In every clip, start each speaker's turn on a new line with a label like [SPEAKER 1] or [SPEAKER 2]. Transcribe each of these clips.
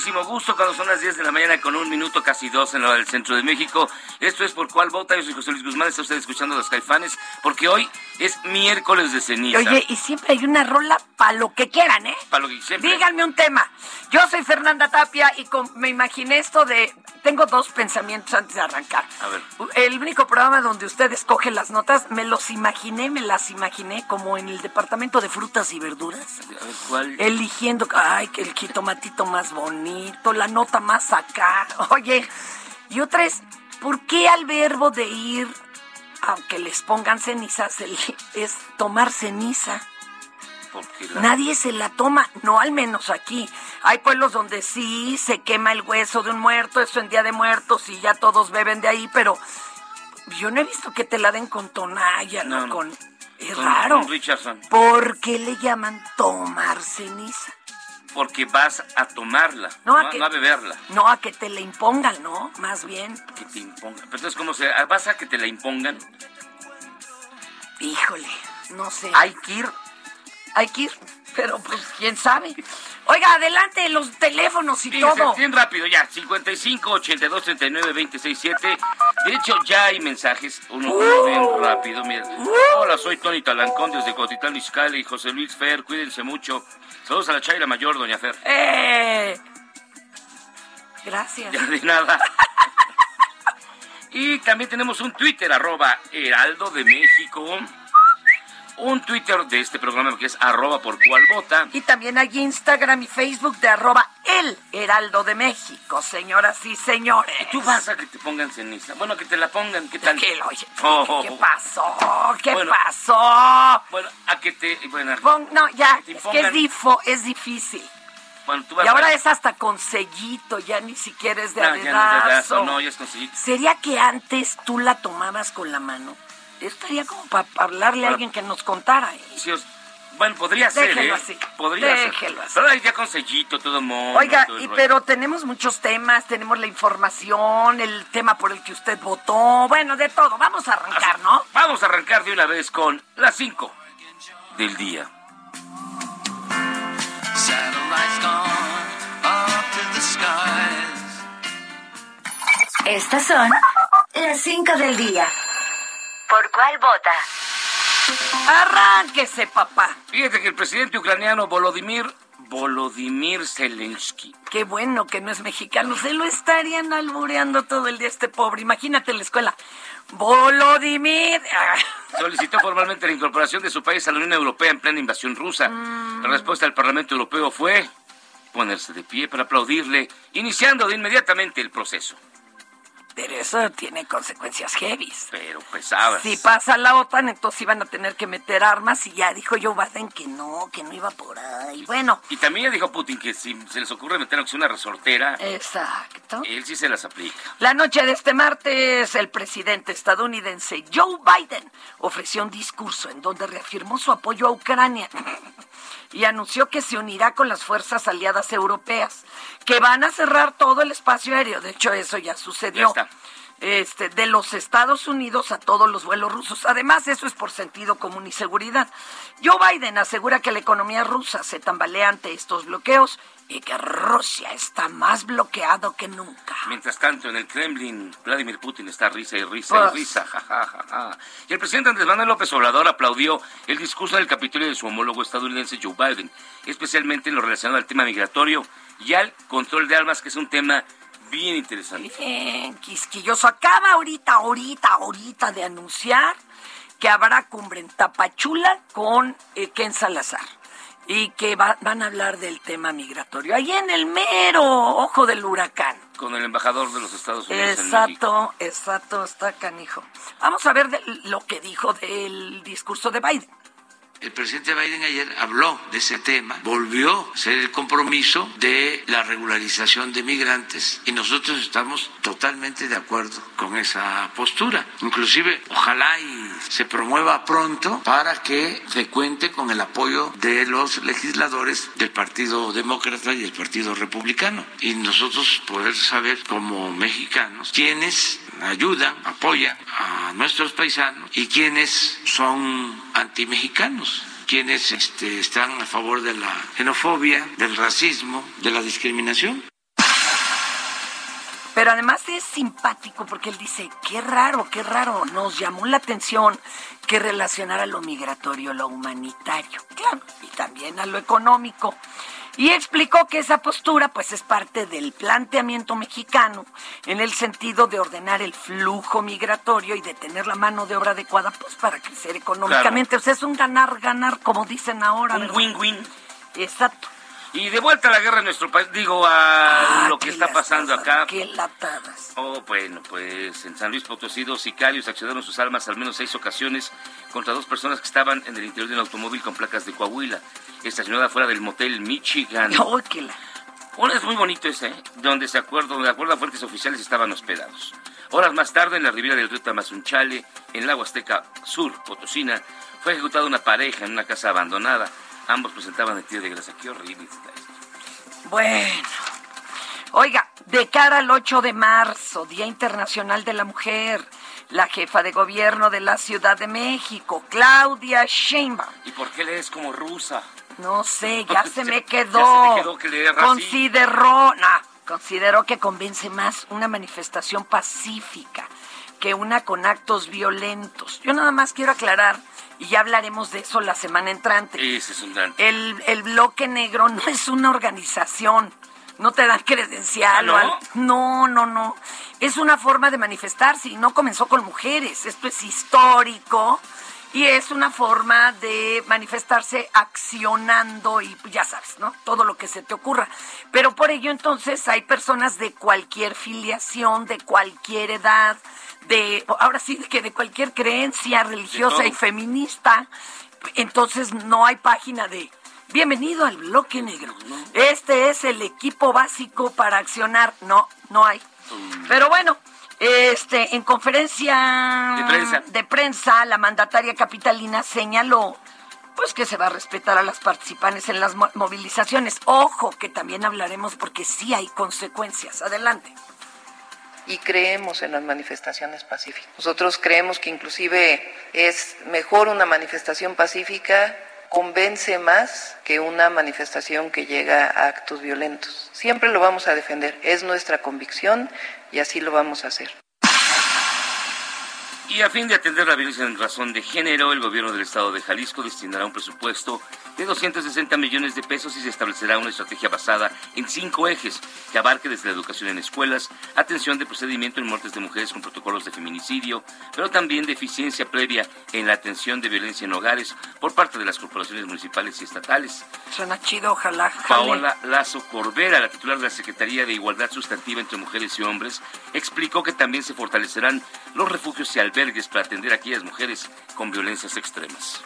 [SPEAKER 1] Muchísimo gusto cuando son las 10 de la mañana con un minuto, casi dos en la hora del centro de México. Esto es Por Cuál Vota. Yo soy José Luis Guzmán. Está usted escuchando a los caifanes porque hoy es miércoles de ceniza.
[SPEAKER 2] Oye, y siempre hay una rola para lo que quieran, ¿eh?
[SPEAKER 1] Para lo que siempre.
[SPEAKER 2] Díganme un tema. Yo soy Fernanda Tapia y con- me imaginé esto de... Tengo dos pensamientos antes de arrancar.
[SPEAKER 1] A ver.
[SPEAKER 2] El único programa donde usted escoge las notas, me los imaginé, me las imaginé como en el departamento de frutas y verduras.
[SPEAKER 1] A ver, ¿cuál?
[SPEAKER 2] Eligiendo, ay, que el jitomatito más bonito, la nota más acá. Oye, y otra es, ¿por qué al verbo de ir, aunque les pongan cenizas, es tomar ceniza?
[SPEAKER 1] Porque la-
[SPEAKER 2] Nadie se la toma, no al menos aquí. Hay pueblos donde sí se quema el hueso de un muerto, eso en Día de Muertos y ya todos beben de ahí, pero yo no he visto que te la den con tonalla, ¿no? Con... Es
[SPEAKER 1] con-
[SPEAKER 2] raro.
[SPEAKER 1] con Richardson.
[SPEAKER 2] ¿Por qué le llaman tomar ceniza?
[SPEAKER 1] Porque vas a tomarla,
[SPEAKER 2] No,
[SPEAKER 1] no,
[SPEAKER 2] a que-
[SPEAKER 1] no a beberla.
[SPEAKER 2] No a que te la impongan, ¿no? Más bien,
[SPEAKER 1] Que te impongan. Pero entonces, ¿cómo se...? ¿Vas a que te la impongan?
[SPEAKER 2] híjole, no sé.
[SPEAKER 1] Hay que ir...
[SPEAKER 2] Hay que ir, pero pues quién sabe. Oiga, adelante los teléfonos y
[SPEAKER 1] Fíjense,
[SPEAKER 2] todo.
[SPEAKER 1] bien rápido ya, 55 82 39 26 7. De hecho, ya hay mensajes, uno, uno bien rápido. Mira. Hola, soy Tony Talancón desde Cotitlán, Izcalli, José Luis Fer, cuídense mucho. Saludos a la Chaira Mayor, doña Fer.
[SPEAKER 2] Eh, gracias.
[SPEAKER 1] Ya de nada. Y también tenemos un Twitter, arroba Heraldo de México. Un Twitter de este programa que es arroba por cual vota.
[SPEAKER 2] Y también hay Instagram y Facebook de arroba el Heraldo de México, señoras y señores.
[SPEAKER 1] Tú vas a que te pongan ceniza. Bueno, que te la pongan, ¿qué tal?
[SPEAKER 2] ¿Qué, oye,
[SPEAKER 1] Oh.
[SPEAKER 2] ¿qué pasó? ¿Qué
[SPEAKER 1] Bueno.
[SPEAKER 2] pasó?
[SPEAKER 1] Bueno, a que te... Bueno,
[SPEAKER 2] Pon- no, ya,
[SPEAKER 1] te
[SPEAKER 2] es que es, difo, es difícil.
[SPEAKER 1] bueno, tú vas
[SPEAKER 2] Y ahora
[SPEAKER 1] a...
[SPEAKER 2] es hasta con sellito, ya ni siquiera es de
[SPEAKER 1] No, ya no es de
[SPEAKER 2] adedazo.
[SPEAKER 1] dedazo, no, ya es con sellito.
[SPEAKER 2] ¿Sería que antes tú la tomabas con la mano? Estaría como para hablarle a alguien que nos contara. ¿eh?
[SPEAKER 1] Os- Bueno, podría ser,
[SPEAKER 2] Déjelo
[SPEAKER 1] ¿eh?
[SPEAKER 2] así,
[SPEAKER 1] Podría
[SPEAKER 2] déjelo
[SPEAKER 1] ser.
[SPEAKER 2] así.
[SPEAKER 1] Pero ya con sellito, todo mono.
[SPEAKER 2] Oiga,
[SPEAKER 1] todo
[SPEAKER 2] y, pero tenemos muchos temas, tenemos la información, el tema por el que usted votó, bueno, de todo. Vamos a arrancar, ¿no?
[SPEAKER 1] Vamos a arrancar de una vez con las 5 del día.
[SPEAKER 3] Satellites gone up to the skies.
[SPEAKER 4] Estas son las 5 del día. ¿Por cuál vota?
[SPEAKER 2] Arránquese, papá.
[SPEAKER 1] Fíjate que el presidente ucraniano Volodymyr Volodymyr Zelensky.
[SPEAKER 2] Qué bueno que no es mexicano. Se lo estarían albureando todo el día este pobre. Imagínate en la escuela. Volodymyr.
[SPEAKER 1] Solicitó formalmente la incorporación de su país a la Unión Europea en plena invasión rusa. La respuesta del Parlamento Europeo fue ponerse de pie para aplaudirle, iniciando de inmediatamente el proceso.
[SPEAKER 2] Pero eso tiene consecuencias heavy.
[SPEAKER 1] Pero pesadas.
[SPEAKER 2] Si pasa la OTAN, entonces iban a tener que meter armas y ya dijo Joe Biden que no, que no iba por ahí. Bueno,
[SPEAKER 1] Y también ya dijo Putin que si se les ocurre meter aunque una resortera,
[SPEAKER 2] exacto.
[SPEAKER 1] él sí se las aplica.
[SPEAKER 2] La noche de este martes, el presidente estadounidense Joe Biden ofreció un discurso en donde reafirmó su apoyo a Ucrania y anunció que se unirá con las fuerzas aliadas europeas, que van a cerrar todo el espacio aéreo. De hecho, eso ya sucedió.
[SPEAKER 1] Ya.
[SPEAKER 2] Este, de los Estados Unidos a todos los vuelos rusos. Además, eso es por sentido común y seguridad. Joe Biden asegura que la economía rusa se tambalea ante estos bloqueos y que Rusia está más bloqueado que nunca.
[SPEAKER 1] Mientras tanto, en el Kremlin, Vladimir Putin está risa y risa
[SPEAKER 2] Pues.
[SPEAKER 1] y risa, ja, ja, ja, ja. Y el presidente Andrés Manuel López Obrador aplaudió el discurso del Capitolio de su homólogo estadounidense Joe Biden, especialmente en lo relacionado al tema migratorio y al control de armas, que es un tema bien interesante.
[SPEAKER 2] Bien, quisquilloso. Acaba ahorita, ahorita, ahorita de anunciar que habrá cumbre en Tapachula con eh, Ken Salazar y que va- van a hablar del tema migratorio. Ahí en el mero ojo del huracán.
[SPEAKER 1] Con el embajador de los Estados Unidos en.
[SPEAKER 2] Exacto, exacto, está canijo. Vamos a ver de- lo que dijo del discurso de Biden.
[SPEAKER 5] El presidente Biden ayer habló de ese tema, volvió a hacer el compromiso de la regularización de migrantes y nosotros estamos totalmente de acuerdo con esa postura. Inclusive, ojalá se promueva pronto para que se cuente con el apoyo de los legisladores del Partido Demócrata y del Partido Republicano y nosotros poder saber como mexicanos quiénes ayudan, apoyan a nuestros paisanos y quienes son antimexicanos, quienes este, están a favor de la xenofobia, del racismo, de la discriminación.
[SPEAKER 2] Pero además es simpático porque él dice, qué raro, qué raro, nos llamó la atención que relacionara lo migratorio, lo humanitario, claro, y también a lo económico. Y explicó que esa postura pues es parte del planteamiento mexicano en el sentido de ordenar el flujo migratorio y de tener la mano de obra adecuada pues para crecer económicamente. O sea, es un ganar-ganar, como dicen ahora.
[SPEAKER 1] Un win-win.
[SPEAKER 2] Exacto.
[SPEAKER 1] Y de vuelta a la guerra en nuestro país, digo, a
[SPEAKER 2] Ah,
[SPEAKER 1] lo que está pasando acá.
[SPEAKER 2] Qué latadas.
[SPEAKER 1] Oh, bueno, pues en San Luis Potosí, dos sicarios accionaron sus armas al menos seis ocasiones contra dos personas que estaban en el interior de un automóvil con placas de Coahuila, estacionada fuera del motel Michigan.
[SPEAKER 2] Ay, qué la-
[SPEAKER 1] Bueno, es muy bonito ese, ¿eh? donde se acuerda, donde acuerdan fuentes oficiales estaban hospedados. Horas más tarde, en la ribera del río Tamazunchale, en la Huasteca Sur, Potosina, fue ejecutada una pareja en una casa abandonada. Ambos presentaban el tiro de grasa. Qué horrible está esto.
[SPEAKER 2] Bueno. Oiga, de cara al 8 de marzo, Día Internacional de la Mujer, la jefa de gobierno de la Ciudad de México, Claudia Sheinbaum,
[SPEAKER 1] ¿Y por qué lees como rusa?
[SPEAKER 2] no sé, ya se me
[SPEAKER 1] Ya
[SPEAKER 2] quedó.
[SPEAKER 1] se te quedó que leer así.
[SPEAKER 2] Consideró, no, consideró que convence más una manifestación pacífica que una con actos violentos. Yo nada más quiero aclarar, y ya hablaremos de eso la semana entrante.
[SPEAKER 1] Ese es un gran...
[SPEAKER 2] El, el bloque negro no es una organización. No te dan credencial.
[SPEAKER 1] ¿Ah, no?
[SPEAKER 2] al- no, no, no. Es una forma de manifestarse y no comenzó con mujeres. Esto es histórico y es una forma de manifestarse accionando y ya sabes, ¿no? Todo lo que se te ocurra. Pero por ello entonces hay personas de cualquier filiación, de cualquier edad, de, ahora sí, que de cualquier creencia religiosa y feminista. Entonces no hay página de bienvenido al bloque negro. Este es el equipo básico para accionar. No, no hay. Pero bueno, este en conferencia
[SPEAKER 1] De prensa.
[SPEAKER 2] de prensa, la mandataria capitalina señaló pues que se va a respetar a las participantes en las mo- movilizaciones. Ojo, que también hablaremos porque sí hay consecuencias. Adelante.
[SPEAKER 6] Y creemos en las manifestaciones pacíficas. Nosotros creemos que inclusive es mejor una manifestación pacífica, convence más que una manifestación que llega a actos violentos. Siempre lo vamos a defender, es nuestra convicción y así lo vamos a hacer.
[SPEAKER 1] Y a fin de atender la violencia en razón de género, el gobierno del estado de Jalisco destinará un presupuesto de 260 millones de pesos y se establecerá una estrategia basada en cinco ejes que abarque desde la educación en escuelas, atención de procedimiento en muertes de mujeres con protocolos de feminicidio, pero también de eficiencia previa en la atención de violencia en hogares por parte de las corporaciones municipales y estatales.
[SPEAKER 2] Suena chido, ojalá. jale.
[SPEAKER 1] Paola Lazo Corbera, la titular de la Secretaría de Igualdad Sustantiva entre Mujeres y Hombres, explicó que también se fortalecerán los refugios y albergues para atender a aquellas mujeres con violencias extremas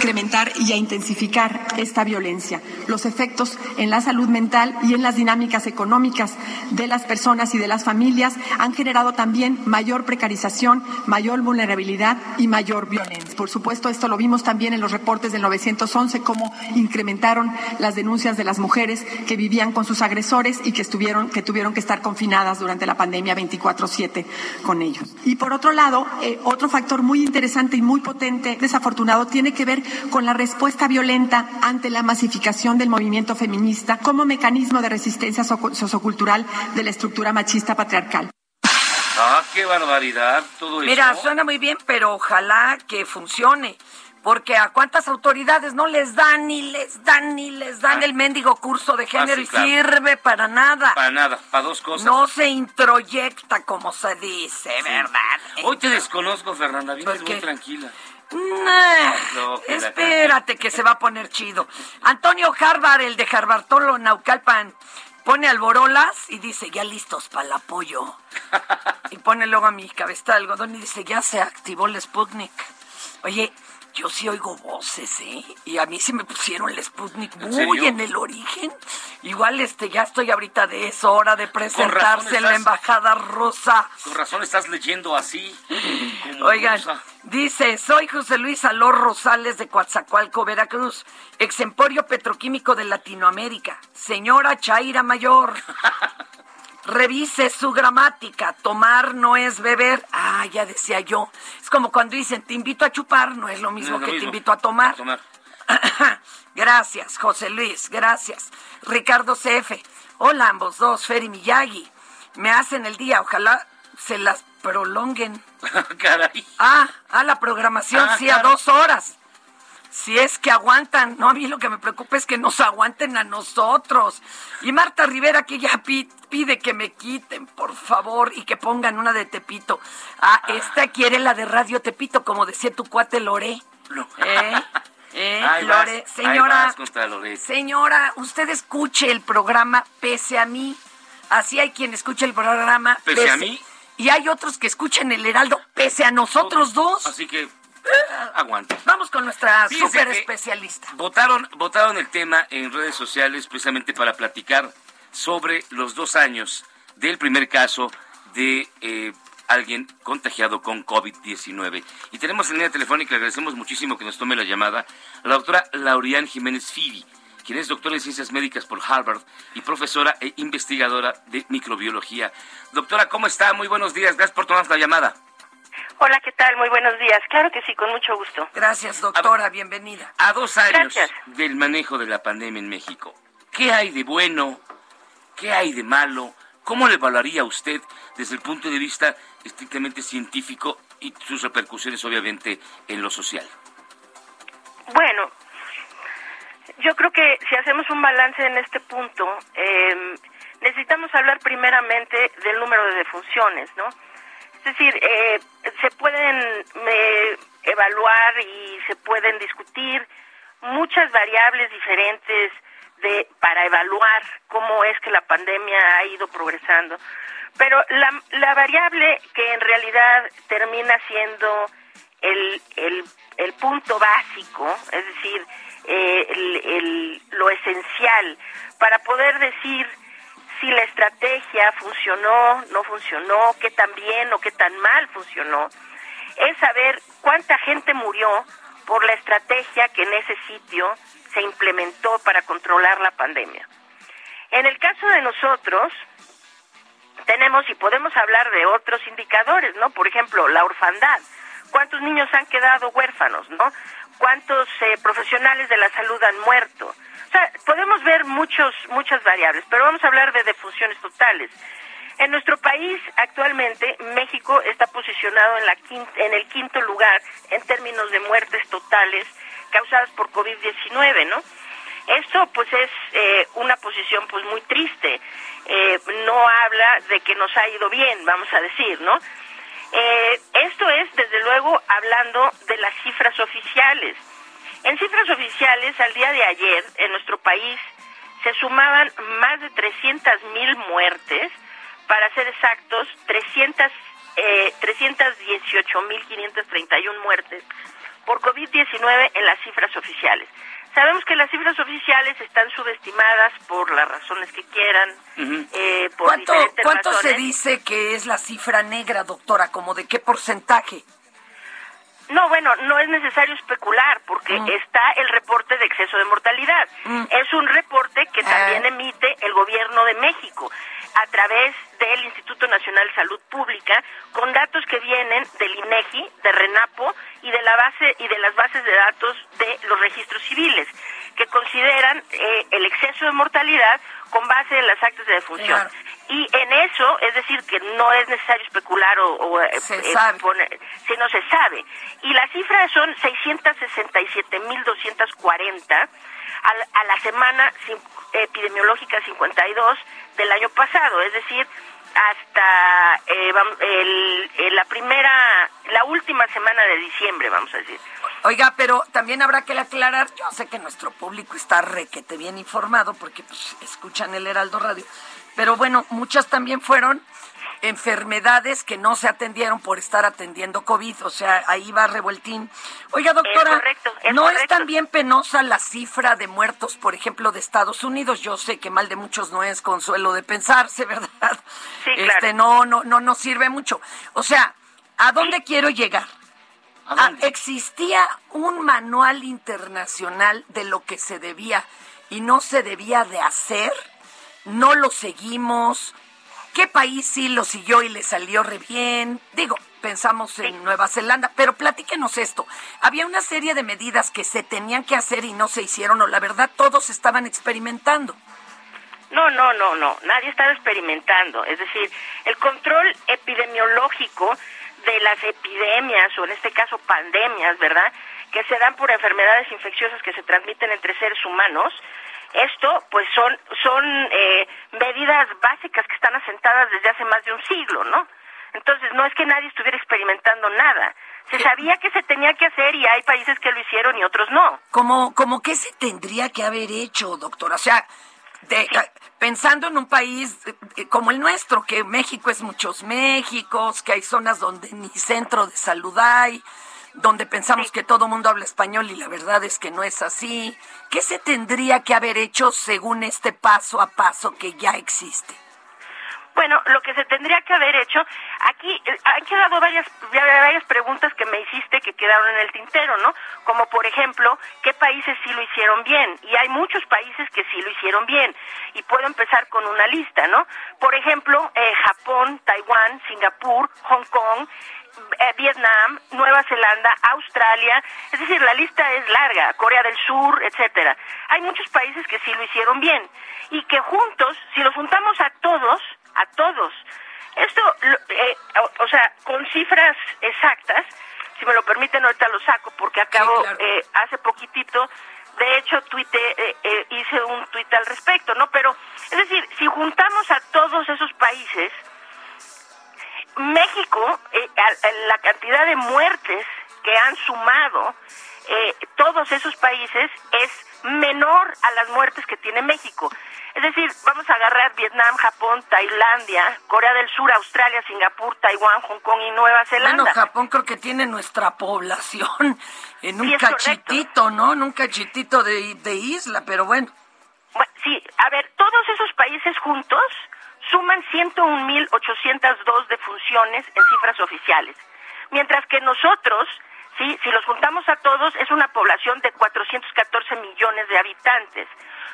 [SPEAKER 7] incrementar y a intensificar esta violencia. Los efectos en la salud mental y en las dinámicas económicas de las personas y de las familias han generado también mayor precarización, mayor vulnerabilidad y mayor violencia. Por supuesto, esto lo vimos también en los reportes del 911, cómo incrementaron las denuncias de las mujeres que vivían con sus agresores y que, estuvieron, que tuvieron que estar confinadas durante la pandemia 24-7 con ellos. Y por otro lado, eh, otro factor muy interesante y muy potente, desafortunado, tiene que ver con la respuesta violenta ante la masificación del movimiento feminista como mecanismo de resistencia sociocultural de la estructura machista patriarcal.
[SPEAKER 1] Ah, qué barbaridad todo
[SPEAKER 2] Mira,
[SPEAKER 1] eso.
[SPEAKER 2] suena muy bien, pero ojalá que funcione. Porque a cuántas autoridades no les dan ni les dan ni les dan
[SPEAKER 1] Ah.
[SPEAKER 2] el mendigo curso de género
[SPEAKER 1] sí,
[SPEAKER 2] y
[SPEAKER 1] claro.
[SPEAKER 2] sirve para nada.
[SPEAKER 1] Para nada, para dos cosas.
[SPEAKER 2] No se introyecta como se dice, ¿verdad?
[SPEAKER 1] Hoy te desconozco, Fernanda. Vienes muy tranquila. No,
[SPEAKER 2] espérate que se va a poner chido. Antonio Harvard, el de Harvartolo Naucalpan, pone alborolas y dice, ya listos para el apoyo. y pone luego a mi cabeza de algodón y dice, ya se activó el Sputnik. Oye, yo sí oigo voces, ¿eh? Y a mí sí me pusieron el Sputnik
[SPEAKER 1] ¿En
[SPEAKER 2] muy en el origen. Igual este, ya estoy ahorita de eso, hora de presentarse en la embajada rusa.
[SPEAKER 1] Con razón estás leyendo así.
[SPEAKER 2] Oigan,
[SPEAKER 1] rusa.
[SPEAKER 2] dice, soy José Luis Alor Rosales de Coatzacoalco, Veracruz, ex emporio petroquímico de Latinoamérica. Señora Chaira Mayor, revise su gramática. Tomar no es beber. Ah, ya decía yo. Es como cuando dicen, te invito a chupar, no es lo mismo
[SPEAKER 1] No es lo
[SPEAKER 2] que te invito a tomar.
[SPEAKER 1] A tomar.
[SPEAKER 2] gracias, José Luis, gracias. Ricardo CF. Hola, ambos dos, Fer y Miyagi. Me hacen el día, ojalá se las prolonguen.
[SPEAKER 1] Caray.
[SPEAKER 2] Ah, a la programación,
[SPEAKER 1] Ah,
[SPEAKER 2] sí, a dos horas. Si es que aguantan, no, a mí lo que me preocupa es que nos aguanten a nosotros. Y Marta Rivera que ya pi- pide que me quiten, por favor, y que pongan una de Tepito. Ah, esta quiere la de Radio Tepito, como decía tu cuate Lore.
[SPEAKER 1] No.
[SPEAKER 2] ¿Eh? ¿Eh? Lore, señora, señora, usted escuche el programa pese a mí. Así hay quien escucha el programa
[SPEAKER 1] Pese a mí.
[SPEAKER 2] Y hay otros que escuchan el Heraldo pese a nosotros dos.
[SPEAKER 1] Así que, aguanta.
[SPEAKER 2] Vamos con nuestra super especialista.
[SPEAKER 1] Votaron, votaron el tema en redes sociales precisamente para platicar sobre los dos años del primer caso de eh, alguien contagiado con COVID-19. Y tenemos en línea telefónica, le agradecemos muchísimo que nos tome la llamada, a la doctora Laurian Jiménez Fidi, quien es doctora en Ciencias Médicas por Harvard y profesora e investigadora de microbiología. Doctora, ¿cómo está? Muy buenos días, gracias por tomarnos la llamada.
[SPEAKER 8] Hola, ¿qué tal? Muy buenos días. Claro que sí, con mucho gusto.
[SPEAKER 2] Gracias, doctora, bienvenida.
[SPEAKER 1] A dos años
[SPEAKER 8] Gracias.
[SPEAKER 1] del manejo de la pandemia en México, ¿qué hay de bueno? ¿Qué hay de malo? ¿Cómo lo evaluaría usted desde el punto de vista estrictamente científico y sus repercusiones, obviamente, en lo social?
[SPEAKER 8] Bueno, yo creo que si hacemos un balance en este punto, eh, necesitamos hablar primeramente del número de defunciones, ¿no? Es decir, eh, se pueden eh, evaluar y se pueden discutir muchas variables diferentes de para evaluar cómo es que la pandemia ha ido progresando. Pero la, la variable que en realidad termina siendo el, el, el punto básico, es decir, eh, el, el- lo esencial para poder decir si la estrategia funcionó, no funcionó, qué tan bien o qué tan mal funcionó, es saber cuánta gente murió por la estrategia que en ese sitio se implementó para controlar la pandemia. En el caso de nosotros, tenemos y podemos hablar de otros indicadores, ¿no? Por ejemplo, la orfandad. ¿Cuántos niños han quedado huérfanos, no? ¿Cuántos eh, profesionales de la salud han muerto? Sea, podemos ver muchos, muchas variables, pero vamos a hablar de defunciones totales. En nuestro país, actualmente, México está posicionado en, la en el quinto lugar en términos de muertes totales causadas por COVID-19, ¿no? Esto, pues, es eh, una posición, pues, muy triste. Eh, no habla de que nos ha ido bien, vamos a decir, ¿no? Eh, esto es, desde luego, hablando de las cifras oficiales. En cifras oficiales, al día de ayer, en nuestro país, se sumaban más de 300 mil muertes, para ser exactos, 300, eh, 318.531 muertes por COVID-19 en las cifras oficiales. Sabemos que las cifras oficiales están subestimadas por las razones que quieran. eh, por
[SPEAKER 2] ¿Cuánto,
[SPEAKER 8] diferentes
[SPEAKER 2] ¿cuánto se dice que es la cifra negra, doctora? ¿Como de qué porcentaje?
[SPEAKER 8] No, bueno, no es necesario especular porque está el reporte de exceso de mortalidad. Es un reporte que también emite el gobierno de México a través del Instituto Nacional de Salud Pública con datos que vienen del INEGI, de RENAPO y de la base y de las bases de datos de los registros civiles que consideran eh, el exceso de mortalidad con base en las actas de defunción.
[SPEAKER 2] Claro.
[SPEAKER 8] Y en eso, es decir, que no es necesario especular o, o, eh,
[SPEAKER 2] Se
[SPEAKER 8] eh,
[SPEAKER 2] sabe.
[SPEAKER 8] poner- si no se sabe. Y las cifras son 667.240 a, a la semana epidemiológica 52 del año pasado, es decir, hasta eh, vam- el- eh, la primera, la última semana de diciembre, vamos a decir.
[SPEAKER 2] Oiga, pero también habrá que aclarar, yo sé que nuestro público está requete bien informado porque pues, escuchan el Heraldo Radio, pero bueno, muchas también fueron enfermedades que no se atendieron por estar atendiendo COVID, o sea, ahí va revueltín. Oiga, doctora,
[SPEAKER 8] correcto, es
[SPEAKER 2] ¿no es
[SPEAKER 8] correcto.
[SPEAKER 2] también penosa la cifra de muertos, por ejemplo, de Estados Unidos? Yo sé que mal de muchos no es consuelo de pensarse, ¿verdad?
[SPEAKER 8] Sí, claro.
[SPEAKER 2] Este, no, no, no nos sirve mucho. O sea, ¿a dónde quiero llegar? Ah, existía un manual internacional de lo que se debía y no se debía de hacer, no lo seguimos. ¿Qué país sí lo siguió y le salió re bien? Digo, pensamos en Nueva Zelanda, pero platíquenos esto. Había una serie de medidas que se tenían que hacer y no se hicieron, o la verdad todos estaban experimentando.
[SPEAKER 8] No, no, no, no. Nadie estaba experimentando. Es decir, el control epidemiológico de las epidemias, o en este caso pandemias, ¿verdad? Que se dan por enfermedades infecciosas que se transmiten entre seres humanos. Esto, pues, son, son eh, medidas básicas que están asentadas desde hace más de un siglo, ¿no? Entonces, no es que nadie estuviera experimentando nada. Se sabía que se tenía que hacer y hay países que lo hicieron y otros no.
[SPEAKER 2] Como, como que se tendría que haber hecho, doctora. O sea, de- pensando en un país eh, como el nuestro, que México es muchos Méxicos, que hay zonas donde ni centro de salud hay, donde pensamos que todo mundo habla español y la verdad es que no es así. ¿Qué se tendría que haber hecho según este paso a paso que ya existe?
[SPEAKER 8] Bueno, lo que se tendría que haber hecho, aquí eh, han quedado varias, varias preguntas que me hiciste que quedaron en el tintero, ¿no? Como por ejemplo, ¿qué países sí lo hicieron bien? Y hay muchos países que sí lo hicieron bien. Y puedo empezar con una lista, ¿no? Por ejemplo, eh, Japón, Taiwán, Singapur, Hong Kong, eh, Vietnam, Nueva Zelanda, Australia, es decir, la lista es larga, Corea del Sur, etcétera. Hay muchos países que sí lo hicieron bien y que juntos, si los juntamos a todos, a todos, esto, eh, o, o sea, con cifras exactas, si me lo permiten ahorita lo saco porque acabo
[SPEAKER 2] claro.
[SPEAKER 8] eh, hace poquitito, de hecho tuite, eh, eh, hice un tuit al respecto, ¿no? Pero, es decir, si juntamos a todos esos países, México, eh, a- a la cantidad de muertes que han sumado eh, todos esos países es menor a las muertes que tiene México. Es decir, vamos a agarrar Vietnam, Japón, Tailandia, Corea del Sur, Australia, Singapur, Taiwán, Hong Kong y Nueva Zelanda.
[SPEAKER 2] Bueno, Japón creo que tiene nuestra población en un
[SPEAKER 8] Sí, correcto.
[SPEAKER 2] cachitito, ¿no? En un cachitito de, de isla, pero bueno.
[SPEAKER 8] Bueno, sí, a ver, todos esos países juntos suman 101.802 defunciones en cifras oficiales, mientras que nosotros, sí, si los juntamos a todos, es una población de 414 millones de habitantes.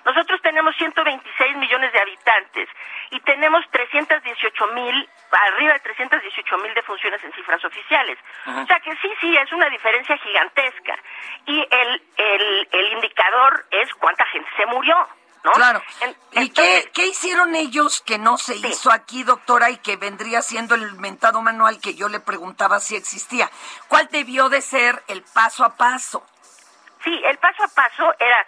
[SPEAKER 8] Nosotros tenemos 126 millones de habitantes y tenemos 318 mil, arriba de 318 mil defunciones en cifras oficiales. O sea que sí, sí, es una diferencia gigantesca. Y el, el, el indicador es cuánta gente se murió, ¿no?
[SPEAKER 2] Claro. ¿Y qué, qué hicieron ellos que no se hizo aquí, doctora, y que vendría siendo el mentado manual que yo le preguntaba si existía? ¿Cuál debió de ser el paso a paso?
[SPEAKER 8] Sí, el paso a paso era,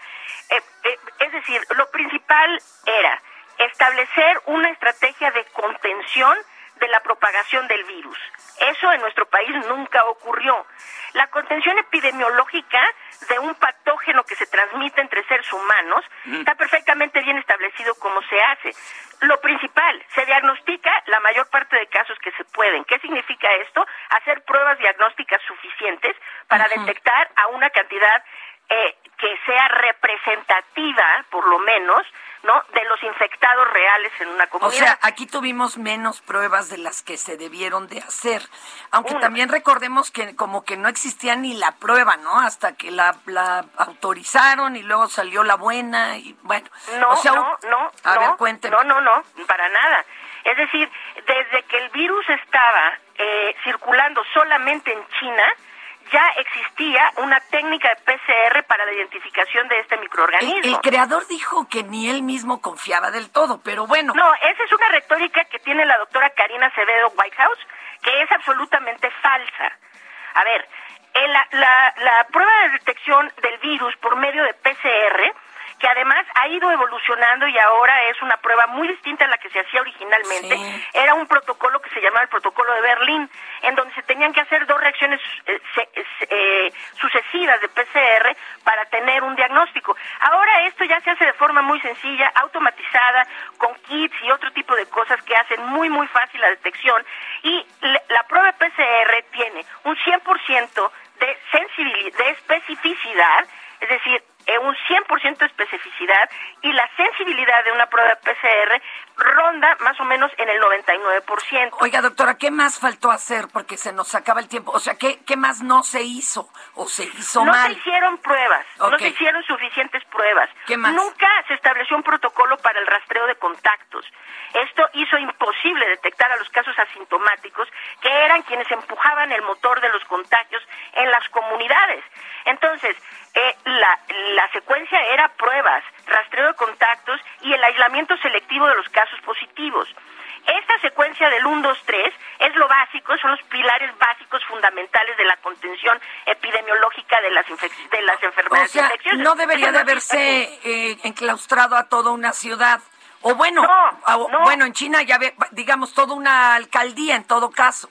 [SPEAKER 8] eh, eh, es decir, lo principal era establecer una estrategia de contención de la propagación del virus. Eso en nuestro país nunca ocurrió. La contención epidemiológica de un patógeno que se transmite entre seres humanos está perfectamente bien establecido cómo se hace. Lo principal, se diagnostica la mayor parte de casos que se pueden. ¿Qué significa esto? Hacer pruebas diagnósticas suficientes para detectar a una cantidad eh, que sea representativa, por lo menos, ¿no? De los infectados reales en una
[SPEAKER 2] O
[SPEAKER 8] comunidad.
[SPEAKER 2] sea, aquí tuvimos menos pruebas de las que se debieron de hacer. Aunque
[SPEAKER 8] Una.
[SPEAKER 2] también recordemos que como que no existía ni la prueba, ¿no? Hasta que la, la autorizaron y luego salió la buena y bueno.
[SPEAKER 8] No,
[SPEAKER 2] o sea,
[SPEAKER 8] no, no,
[SPEAKER 2] A
[SPEAKER 8] no,
[SPEAKER 2] ver, cuénteme.
[SPEAKER 8] no, no, no, para nada. Es decir, desde que el virus estaba eh, circulando solamente en China, ya existía una técnica de PCR para la identificación de este microorganismo.
[SPEAKER 2] el creador dijo que ni él mismo confiaba del todo, pero bueno.
[SPEAKER 8] No, esa es una retórica que tiene la doctora Karina Acevedo Whitehouse, que es absolutamente falsa. A ver, eh, la, la- la prueba de detección del virus por medio de PCR, que además ha ido evolucionando y ahora es una prueba muy distinta a la que se hacía originalmente,
[SPEAKER 2] Sí.
[SPEAKER 8] era un protocolo que se llamaba el protocolo de Berlín, en donde se tenían que hacer dos reacciones eh, se- eh, sucesivas de PCR para tener un diagnóstico. Ahora esto ya se hace de forma muy sencilla, automatizada, con kits y otro tipo de cosas que hacen muy, muy fácil la detección. Y le- la prueba PCR tiene un 100% de sensibilidad, de especificidad, es decir, un 100% de especificidad y la sensibilidad de una prueba PCR ronda más o menos en el 99%.
[SPEAKER 2] Oiga, doctora, ¿qué más faltó hacer? Porque se nos acaba el tiempo. O sea, ¿qué, qué más no se hizo? ¿O se hizo
[SPEAKER 8] no
[SPEAKER 2] mal?
[SPEAKER 8] se hicieron pruebas, no se hicieron suficientes pruebas.
[SPEAKER 2] ¿Qué más?
[SPEAKER 8] Nunca se estableció un protocolo para el rastreo de contactos. Esto hizo imposible detectar a los casos asintomáticos, que eran quienes empujaban el motor de los contagios en las comunidades. Entonces, eh, la, la secuencia era pruebas, rastreo de contactos y el aislamiento selectivo de los casos positivos. Esta secuencia del 1, 2, 3 es lo básico, son los pilares básicos fundamentales de la contención epidemiológica de las, de las
[SPEAKER 2] O
[SPEAKER 8] enfermedades
[SPEAKER 2] sea,
[SPEAKER 8] infecciosas.
[SPEAKER 2] no debería de haberse eh, enclaustrado a toda una ciudad. O bueno,
[SPEAKER 8] No,
[SPEAKER 2] a-
[SPEAKER 8] no.
[SPEAKER 2] bueno, en China ya ve, digamos toda una alcaldía en todo caso.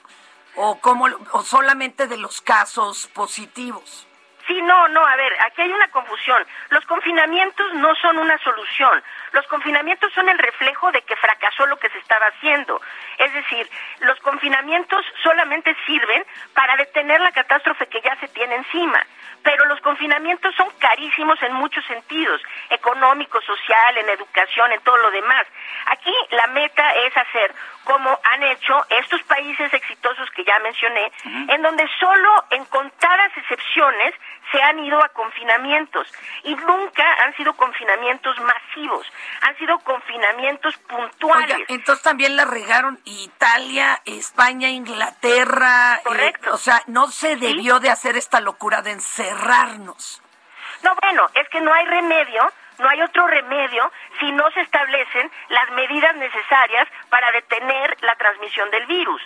[SPEAKER 2] O como o solamente de los casos positivos.
[SPEAKER 8] Sí, no, no, a ver, aquí hay una confusión. Los confinamientos no son una solución. Los confinamientos son el reflejo de que fracasó lo que se estaba haciendo. Es decir, los confinamientos solamente sirven para detener la catástrofe que ya se tiene encima. Pero los confinamientos son carísimos en muchos sentidos, económico, social, en educación, en todo lo demás. Aquí la meta es hacer como han hecho estos países exitosos que ya mencioné, en donde solo en contadas excepciones se han ido a confinamientos y nunca han sido confinamientos masivos, han sido confinamientos puntuales.
[SPEAKER 2] Oiga, entonces también la regaron Italia, España, Inglaterra. eh,
[SPEAKER 8] Correcto.
[SPEAKER 2] o sea, no se debió de hacer esta locura de encerrarnos.
[SPEAKER 8] No, bueno, es que no hay remedio, no hay otro remedio si no se establecen las medidas necesarias para detener la transmisión del virus.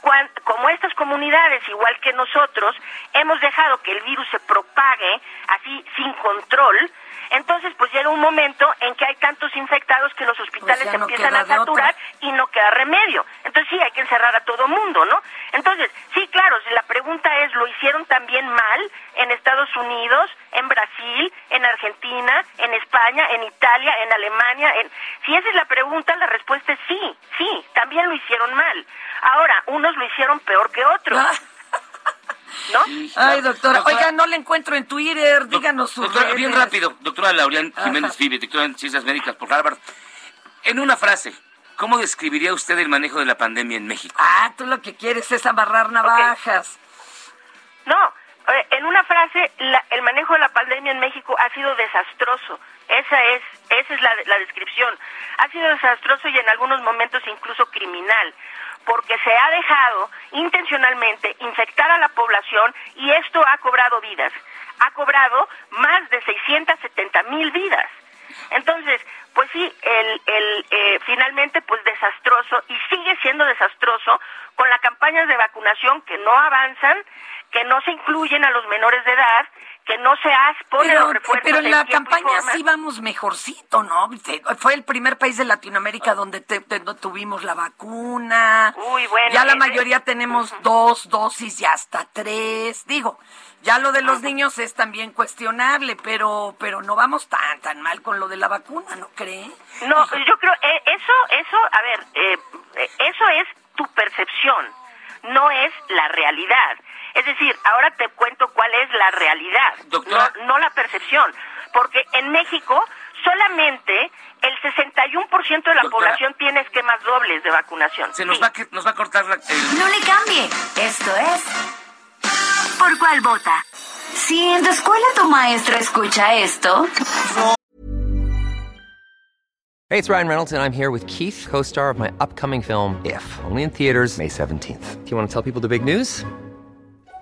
[SPEAKER 8] Cuan- como estas comunidades, igual que nosotros, hemos dejado que el virus se propague así sin control, entonces pues llega un momento en que hay tantos infectados que los hospitales
[SPEAKER 2] Pues no
[SPEAKER 8] empiezan a saturar y no queda remedio. Entonces sí, hay que encerrar a todo mundo, ¿no? Entonces, sí, claro, si la pregunta es, ¿lo hicieron también mal en Estados Unidos, en Brasil, en Argentina, en España, en Italia, en Alemania? En... Si esa es la pregunta, la respuesta es sí, sí, también lo hicieron mal. Ahora, unos lo hicieron peor que otros. ¿No?
[SPEAKER 2] Ay, doctora.
[SPEAKER 1] Doctora-
[SPEAKER 2] Oiga, no le encuentro en Twitter. Díganos sus
[SPEAKER 1] Doctora,
[SPEAKER 2] redes.
[SPEAKER 1] bien rápido, doctora Laureán. Jiménez Fibe, doctora en Ciencias Médicas por Harvard. En una frase, ¿cómo describiría usted el manejo de la pandemia en México?
[SPEAKER 2] Ah, tú lo que quieres es amarrar navajas.
[SPEAKER 8] No, eh, en una frase, la- el manejo de la pandemia en México ha sido desastroso. Esa es, esa es la, la descripción. Ha sido desastroso y en algunos momentos incluso criminal, porque se ha dejado intencionalmente infectar a la población y esto ha cobrado vidas. Ha cobrado más de 670 mil vidas. Entonces, pues sí, el, el, eh, finalmente, pues desastroso y sigue siendo desastroso con las campañas de vacunación que no avanzan, que no se incluyen a los menores de edad, que no se pone
[SPEAKER 2] Pero,
[SPEAKER 8] los refuerzos
[SPEAKER 2] pero en la campaña sí vamos mejorcito, ¿no? Fue el primer país de Latinoamérica donde te- tuvimos la vacuna.
[SPEAKER 8] Uy, bueno,
[SPEAKER 2] Ya la
[SPEAKER 8] ese-
[SPEAKER 2] mayoría tenemos dos dosis y hasta tres. Digo, ya lo de los niños es también cuestionable, pero pero no vamos tan tan mal con lo de la vacuna, ¿no cree?
[SPEAKER 8] No, yo creo, eh, eso, eso, a ver, eh, eh, eso es tu percepción, no es la realidad. Es decir, ahora te cuento cuál es la realidad,
[SPEAKER 1] Doctora.
[SPEAKER 8] no, no la percepción. Porque en México solamente el 61% de la
[SPEAKER 1] Doctora.
[SPEAKER 8] población tiene esquemas dobles de vacunación.
[SPEAKER 1] Se nos
[SPEAKER 8] Sí.
[SPEAKER 1] va, a que- nos va a cortar la, el-
[SPEAKER 4] No le cambie. Esto es. ¿Por cuál vota? Si en tu escuela tu maestra escucha esto,
[SPEAKER 9] Hey, it's Ryan Reynolds, and I'm here with Keith, co star of my upcoming film, If, only in theaters, May 17th. Do you want to tell people the big news?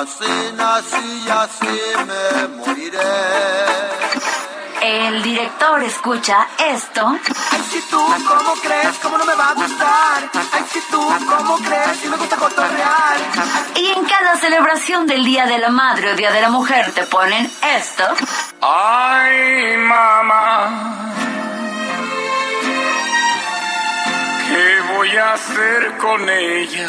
[SPEAKER 3] así nací y así me moriré.
[SPEAKER 4] el director escucha esto
[SPEAKER 3] Ay, si tú, ¿cómo crees? ¿Cómo no me va a gustar? Ay, si tú, ¿cómo crees? Si me gusta cotorrear.
[SPEAKER 4] y en cada celebración del Día de la Madre o Día de la Mujer te ponen esto.
[SPEAKER 10] Ay, mamá, ¿qué voy a hacer con ella?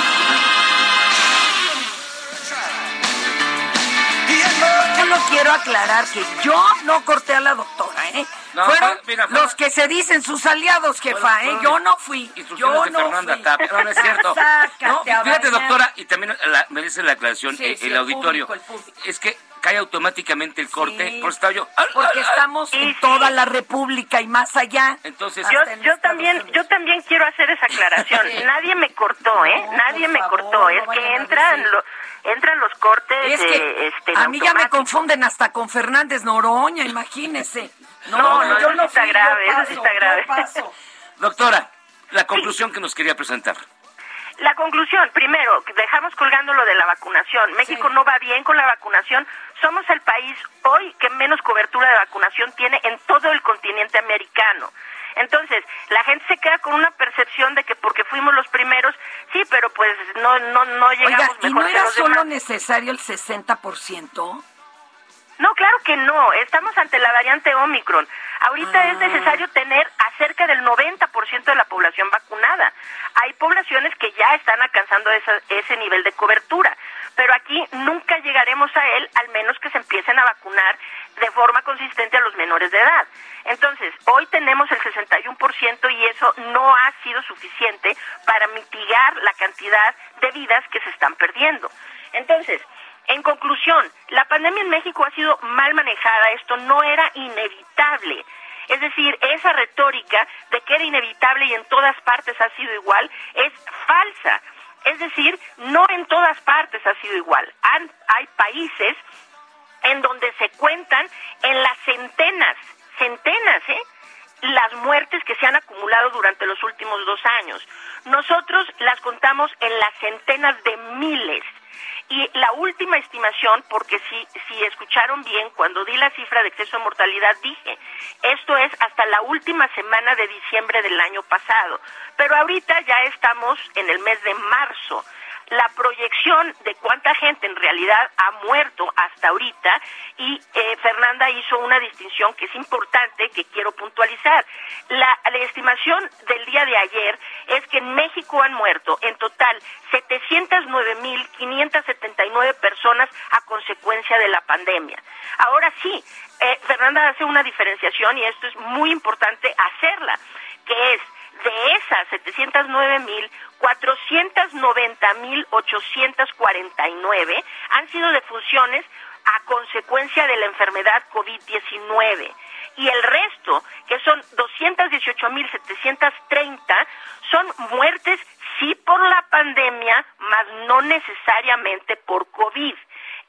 [SPEAKER 2] Yo no quiero aclarar que yo no corté a la doctora, ¿eh?
[SPEAKER 1] No,
[SPEAKER 2] Fueron
[SPEAKER 1] mira,
[SPEAKER 2] los que se dicen sus aliados, jefa,
[SPEAKER 1] Fueron-
[SPEAKER 2] ¿eh? Yo no fui.
[SPEAKER 1] Instrucciones
[SPEAKER 2] Yo
[SPEAKER 1] de
[SPEAKER 2] no
[SPEAKER 1] Fernanda
[SPEAKER 2] fui.
[SPEAKER 1] Tapia. No, no es cierto. No, fíjate, doctora, y también la- merece la aclaración
[SPEAKER 2] Sí,
[SPEAKER 1] eh,
[SPEAKER 2] sí,
[SPEAKER 1] el
[SPEAKER 2] el
[SPEAKER 1] auditorio.
[SPEAKER 2] público, el público.
[SPEAKER 1] Es que cae automáticamente el corte.
[SPEAKER 2] Sí.
[SPEAKER 1] Por eso estaba yo. ¡ah,
[SPEAKER 2] Porque estamos
[SPEAKER 8] Sí,
[SPEAKER 2] en
[SPEAKER 8] sí.
[SPEAKER 2] toda la República y más allá.
[SPEAKER 1] Entonces,
[SPEAKER 8] Yo,
[SPEAKER 2] en
[SPEAKER 8] yo también,
[SPEAKER 2] Unidos.
[SPEAKER 8] yo también quiero hacer esa aclaración. Nadie me cortó, ¿eh?
[SPEAKER 2] No,
[SPEAKER 8] Nadie me
[SPEAKER 2] favor,
[SPEAKER 8] cortó.
[SPEAKER 2] no
[SPEAKER 8] es que entran,
[SPEAKER 2] decir.
[SPEAKER 8] Entran los cortes.
[SPEAKER 2] Es
[SPEAKER 8] eh, este,
[SPEAKER 2] a mí ya me confunden hasta con Fernández Noroña, imagínese.
[SPEAKER 8] No, no, eso sí está
[SPEAKER 2] fui, yo
[SPEAKER 8] grave, eso sí
[SPEAKER 2] paso,
[SPEAKER 8] está grave.
[SPEAKER 2] paso.
[SPEAKER 1] doctora, la conclusión que nos quería presentar.
[SPEAKER 8] La conclusión, primero, que dejamos colgando lo de la vacunación. México
[SPEAKER 2] Sí.
[SPEAKER 8] no va bien con la vacunación. Somos el país hoy que menos cobertura de vacunación tiene en todo el continente americano. Entonces, la gente se queda con una percepción de que porque fuimos los primeros, sí, pero pues no no no
[SPEAKER 2] Oiga,
[SPEAKER 8] llegamos
[SPEAKER 2] ¿y
[SPEAKER 8] mejor
[SPEAKER 2] no
[SPEAKER 8] que
[SPEAKER 2] era
[SPEAKER 8] los
[SPEAKER 2] solo
[SPEAKER 8] demás.
[SPEAKER 2] necesario el 60%?
[SPEAKER 8] No, claro que no. Estamos ante la variante Omicron. Ahorita
[SPEAKER 2] Ah.
[SPEAKER 8] es necesario tener a cerca del 90% de la población vacunada. Hay poblaciones que ya están alcanzando esa- ese nivel de cobertura, pero aquí nunca llegaremos a él al menos que se empiecen a vacunar de forma consistente a los menores de edad. Entonces, hoy tenemos el 61% y eso no ha sido suficiente para mitigar la cantidad de vidas que se están perdiendo. Entonces, en conclusión, la pandemia en México ha sido mal manejada, esto no era inevitable. Es decir, esa retórica de que era inevitable y en todas partes ha sido igual es falsa. Es decir, no en todas partes ha sido igual. Han- hay países en donde se cuentan en las centenas, centenas, ¿eh? las muertes que se han acumulado durante los últimos dos años. Nosotros las contamos en las centenas de miles. Y la última estimación, porque si, si escucharon bien, cuando di la cifra de exceso de mortalidad, dije, esto es hasta la última semana de diciembre del año pasado. Pero ahorita ya estamos en el mes de marzo. La proyección de cuánta gente en realidad ha muerto hasta ahorita y eh, Fernanda hizo una distinción que es importante que quiero puntualizar. La, estimación del día de ayer es que en México han muerto en total 709.579 personas a consecuencia de la pandemia. Ahora sí, eh, Fernanda hace una diferenciación y esto es muy importante hacerla, que es de esas 709 mil, 490 mil 849 han sido defunciones a consecuencia de la enfermedad COVID-19 y el resto, que son 218.730, son muertes sí por la pandemia, mas no necesariamente por COVID.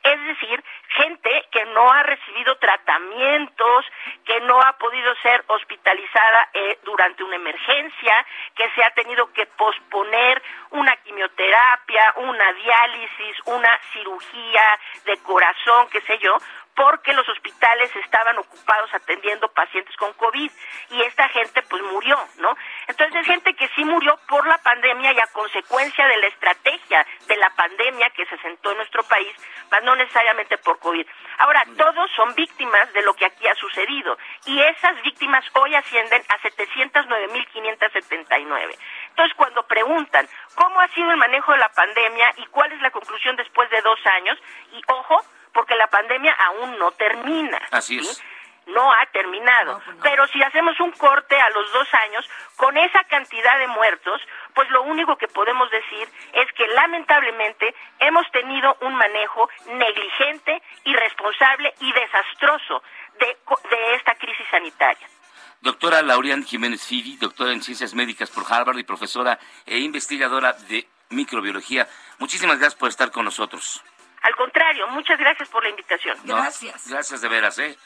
[SPEAKER 8] Es decir, gente que no ha recibido tratamientos, que no ha podido ser hospitalizada eh, durante una emergencia, que se ha tenido que posponer una quimioterapia, una diálisis, una cirugía de corazón, qué sé yo, porque los hospitales estaban ocupados atendiendo pacientes con COVID y esta gente pues murió, ¿no? Entonces es gente que sí murió por la pandemia y a consecuencia de la estrategia de la pandemia que se sentó en nuestro país, mas no necesariamente por COVID. Ahora, todos son víctimas de lo que aquí ha sucedido y esas víctimas hoy ascienden a 709.579. Entonces, cuando preguntan cómo ha sido el manejo de la pandemia y cuál es la conclusión después de dos años, y ojo, porque la pandemia aún no termina.
[SPEAKER 1] Así es.
[SPEAKER 8] No ha terminado. Pero si hacemos un corte a los dos años, con esa cantidad de muertos, pues lo único que podemos decir es que lamentablemente hemos tenido un manejo negligente, irresponsable y desastroso de, de esta crisis sanitaria.
[SPEAKER 1] Doctora Laurian Jiménez Figi, doctora en Ciencias Médicas por Harvard y profesora e investigadora de microbiología. Muchísimas gracias por estar con nosotros.
[SPEAKER 8] Al contrario, muchas gracias por la invitación.
[SPEAKER 2] Gracias.
[SPEAKER 1] Gracias de veras, ¿eh?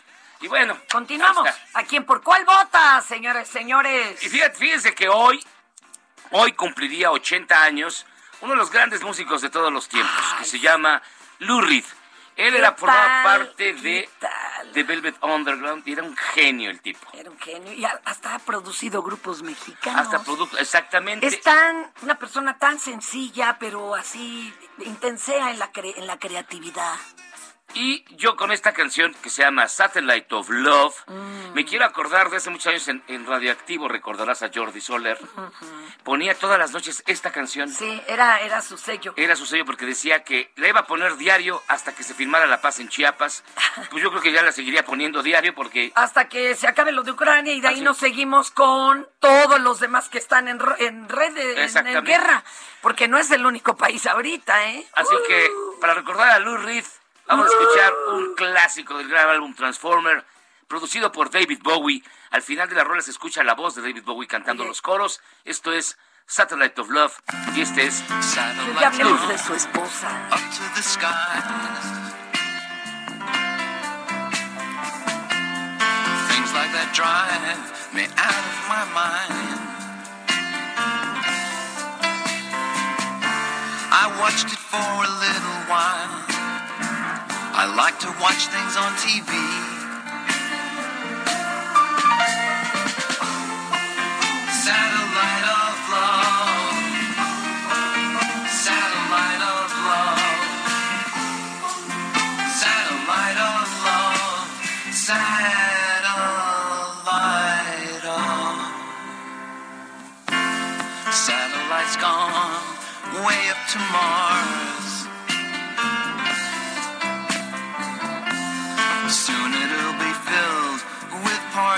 [SPEAKER 1] Y bueno.
[SPEAKER 2] Continuamos. ¿A quién por cuál vota, señores, señores?
[SPEAKER 1] Y fíjate, fíjense que hoy, hoy cumpliría 80 años uno de los grandes músicos de todos los tiempos, que se llama Lou Reed. Él era formaba parte de, de Velvet Underground y era un genio el tipo.
[SPEAKER 2] Era un genio y hasta ha producido grupos mexicanos.
[SPEAKER 1] Hasta produjo, exactamente.
[SPEAKER 2] Es tan, una persona tan sencilla, pero así intensea en la, en la creatividad.
[SPEAKER 1] Y yo con esta canción que se llama Satellite of Love,
[SPEAKER 2] Mm.
[SPEAKER 1] me quiero acordar de hace muchos años en, en Radioactivo, recordarás a Jordi Soler. Ponía todas las noches esta canción.
[SPEAKER 2] Sí, era, era su sello.
[SPEAKER 1] Era su sello porque decía que la iba a poner diario hasta que se firmara la paz en Chiapas. Pues yo creo que ya la seguiría poniendo diario porque
[SPEAKER 2] Hasta que se acabe lo de Ucrania y de ahí
[SPEAKER 1] Así.
[SPEAKER 2] nos seguimos con todos los demás que están en, en red, en- guerra. Porque no es el único país ahorita, ¿eh?
[SPEAKER 1] Así que, para recordar a Lou Reed, vamos a escuchar un clásico del gran álbum Transformer, producido por David Bowie. Al final de la rola se escucha la voz de David Bowie cantando los coros. Esto es Satellite of Love y este es
[SPEAKER 2] Ya hablemos de su esposa.
[SPEAKER 3] up to the skies. Things like that drive me out of my mind. I watched it for a like to watch things on TV. Satellite of love. Satellite of love. Satellite of love. Satellite of. Satellite's gone way up to Mars.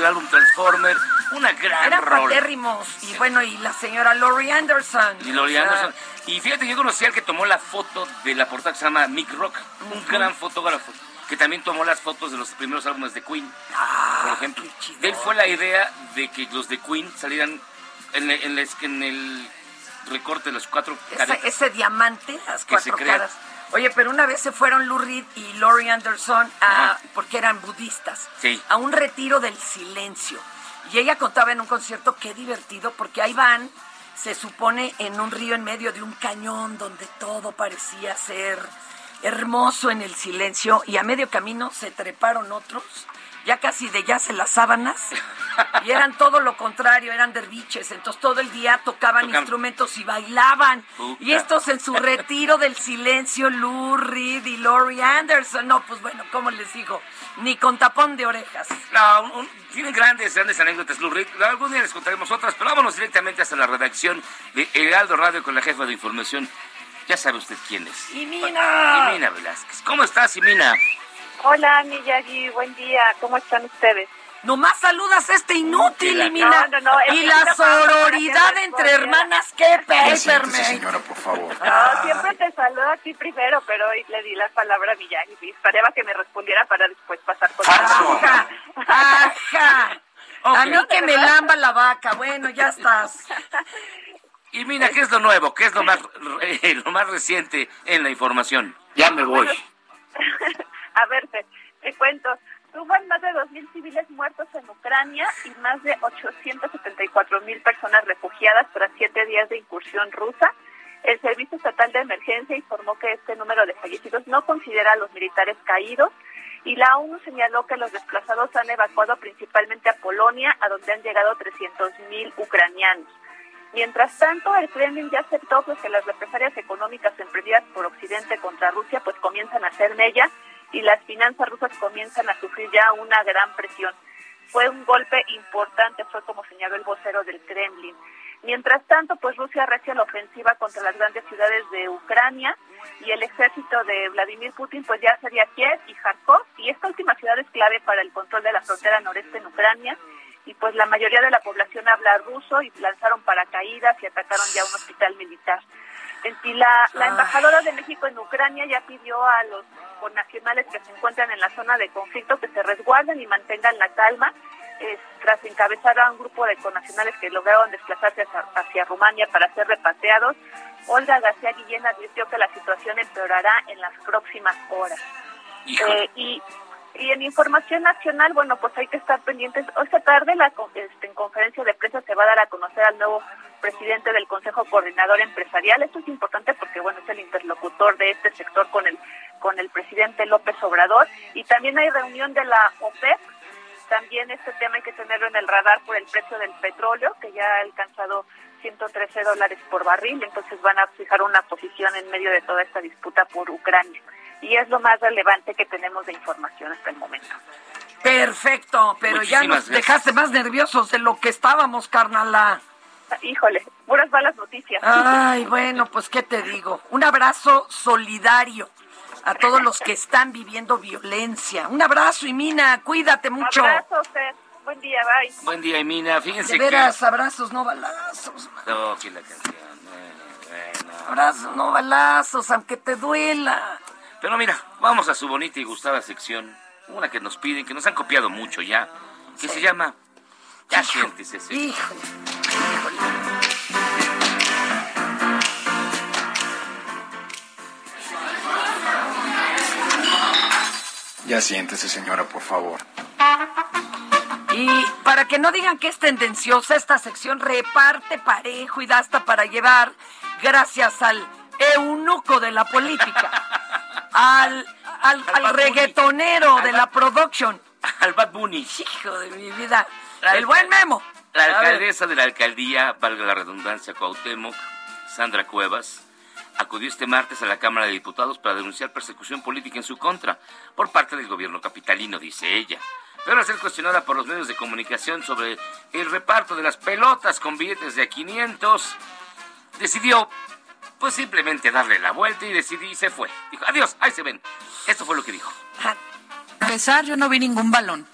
[SPEAKER 1] Del álbum Transformer. Una gran
[SPEAKER 2] Eran
[SPEAKER 1] rola.
[SPEAKER 2] patérrimos. Y bueno, y la señora Laurie Anderson.
[SPEAKER 1] Y
[SPEAKER 2] O sea,
[SPEAKER 1] Anderson. Y fíjate, yo conocí al que tomó la foto de la portada que se llama Mick Rock, un gran fotógrafo, que también tomó las fotos de los primeros álbumes de Queen,
[SPEAKER 2] Ah,
[SPEAKER 1] por ejemplo. De él fue la idea de que los de Queen salieran en, el- en el- en el recorte de las cuatro
[SPEAKER 2] ese,
[SPEAKER 1] caretas.
[SPEAKER 2] ese diamante, las
[SPEAKER 1] Que se
[SPEAKER 2] cuatro
[SPEAKER 1] crea.
[SPEAKER 2] Oye, pero una vez se fueron Lou Reed y Laurie Anderson a, porque eran budistas,
[SPEAKER 1] Sí.
[SPEAKER 2] a un retiro del silencio. Y ella contaba en un concierto qué divertido, porque ahí van, se supone, en un río en medio de un cañón donde todo parecía ser hermoso en el silencio, y a medio camino se treparon otros, ya casi de ya se las sábanas, y eran todo lo contrario, eran derviches, entonces todo el día tocaban instrumentos y bailaban.
[SPEAKER 1] Puta.
[SPEAKER 2] Y estos en su retiro del silencio, Lou Reed y Laurie Anderson. No, pues bueno, ¿cómo les digo? Ni con tapón de orejas.
[SPEAKER 1] No, un- un- tienen grandes, grandes anécdotas, Lou Reed. Algún día les contaremos otras, pero vámonos directamente hasta la redacción de Heraldo Radio con la jefa de información. Ya sabe usted quién es.
[SPEAKER 2] ¡Imina!
[SPEAKER 1] Imina Velázquez. ¿Cómo estás, Imina?
[SPEAKER 11] Hola, Miyagi, buen día. ¿Cómo están ustedes?
[SPEAKER 2] Nomás saludas a este inútil,
[SPEAKER 1] No,
[SPEAKER 2] Imina.
[SPEAKER 11] no, no,
[SPEAKER 2] y la sororidad entre hermanas, qué papermate.
[SPEAKER 10] señora, por favor.
[SPEAKER 11] No, siempre te saludo a ti primero, pero hoy le di la palabra a Miyagi. y Esperaba que me respondiera para después pasar con
[SPEAKER 2] Ajá, ajá. A mí que me lamba la vaca. Bueno, ya estás.
[SPEAKER 1] Imina, ¿qué es lo nuevo? ¿Qué es lo más, eh, lo más reciente en la información? Ya me voy.
[SPEAKER 11] A ver, te, cuento. Suban más de 2.000 civiles muertos en Ucrania y más de 874.000 personas refugiadas tras siete días de incursión rusa. El Servicio Estatal de Emergencia informó que este número de fallecidos no considera a los militares caídos y la ONU señaló que los desplazados han evacuado principalmente a Polonia, a donde han llegado 300.000 ucranianos. Mientras tanto, el Kremlin ya aceptó pues, que las represalias económicas emprendidas por Occidente contra Rusia pues comienzan a ser mella y las finanzas rusas comienzan a sufrir ya una gran presión. Fue un golpe importante, fue como señaló el vocero del Kremlin. Mientras tanto, pues Rusia recia la ofensiva contra las grandes ciudades de Ucrania y el ejército de Vladimir Putin pues ya sería Kiev y Kharkov y esta última ciudad es clave para el control de la frontera noreste en Ucrania y pues la mayoría de la población habla ruso y lanzaron paracaídas y atacaron ya un hospital militar. En la, la embajadora de México en Ucrania ya pidió a los connacionales que se encuentran en la zona de conflicto que se resguarden y mantengan la calma eh, tras encabezar a un grupo de connacionales que lograron desplazarse hacia, hacia Rumania para ser repatriados. Olga García Guillén advirtió que la situación empeorará en las próximas horas. Eh, y, y en información nacional, bueno, pues hay que estar pendientes. Esta tarde la, este, en conferencia de prensa se va a dar a conocer al nuevo presidente del Consejo Coordinador Empresarial. Esto es importante porque, bueno, es el interlocutor de este sector con el, con el presidente López Obrador. Y también hay reunión de la OPEP. También este tema hay que tenerlo en el radar por el precio del petróleo, que ya ha alcanzado 113 dólares por barril. Entonces van a fijar una posición en medio de toda esta disputa por Ucrania y es lo más relevante que tenemos de información hasta el momento.
[SPEAKER 2] Perfecto, pero ya nos
[SPEAKER 1] gracias.
[SPEAKER 2] dejaste más nerviosos de lo que estábamos, carnala.
[SPEAKER 11] Híjole, puras malas noticias.
[SPEAKER 2] Ay, bueno, pues qué te digo. Un abrazo solidario a todos los que están viviendo violencia. Un abrazo, y Mina, cuídate mucho.
[SPEAKER 11] Abrazo, Fer. Buen día, bye.
[SPEAKER 1] Buen día, Imina. Fíjense
[SPEAKER 2] De veras, abrazos, no balazos.
[SPEAKER 1] No, que la canción. Bueno, bueno.
[SPEAKER 2] Abrazos, no balazos, aunque te duela.
[SPEAKER 1] Pero mira, vamos a su bonita y gustada sección, una que nos piden, que nos han copiado mucho ya, que se llama Ya Hijo, siéntese, señor.
[SPEAKER 2] Híjole, híjole.
[SPEAKER 10] Ya siéntese, señora, por favor.
[SPEAKER 2] Y para que no digan que es tendenciosa, esta sección reparte parejo y da hasta para llevar gracias al eunuco de la política. al, al, al reggaetonero de la production.
[SPEAKER 1] Al Bad Bunny.
[SPEAKER 2] Hijo de mi vida.
[SPEAKER 1] La
[SPEAKER 2] El buen Memo.
[SPEAKER 1] La alcaldesa de la alcaldía, valga la redundancia, Cuauhtémoc, Sandra Cuevas, acudió este martes a la Cámara de Diputados para denunciar persecución política en su contra por parte del gobierno capitalino, dice ella. Pero al ser cuestionada por los medios de comunicación sobre el reparto de las pelotas con billetes de a 500, decidió pues simplemente darle la vuelta y decidí y se fue. Dijo, adiós, ahí se ven. Esto fue lo que dijo.
[SPEAKER 12] empezar, yo no vi ningún balón.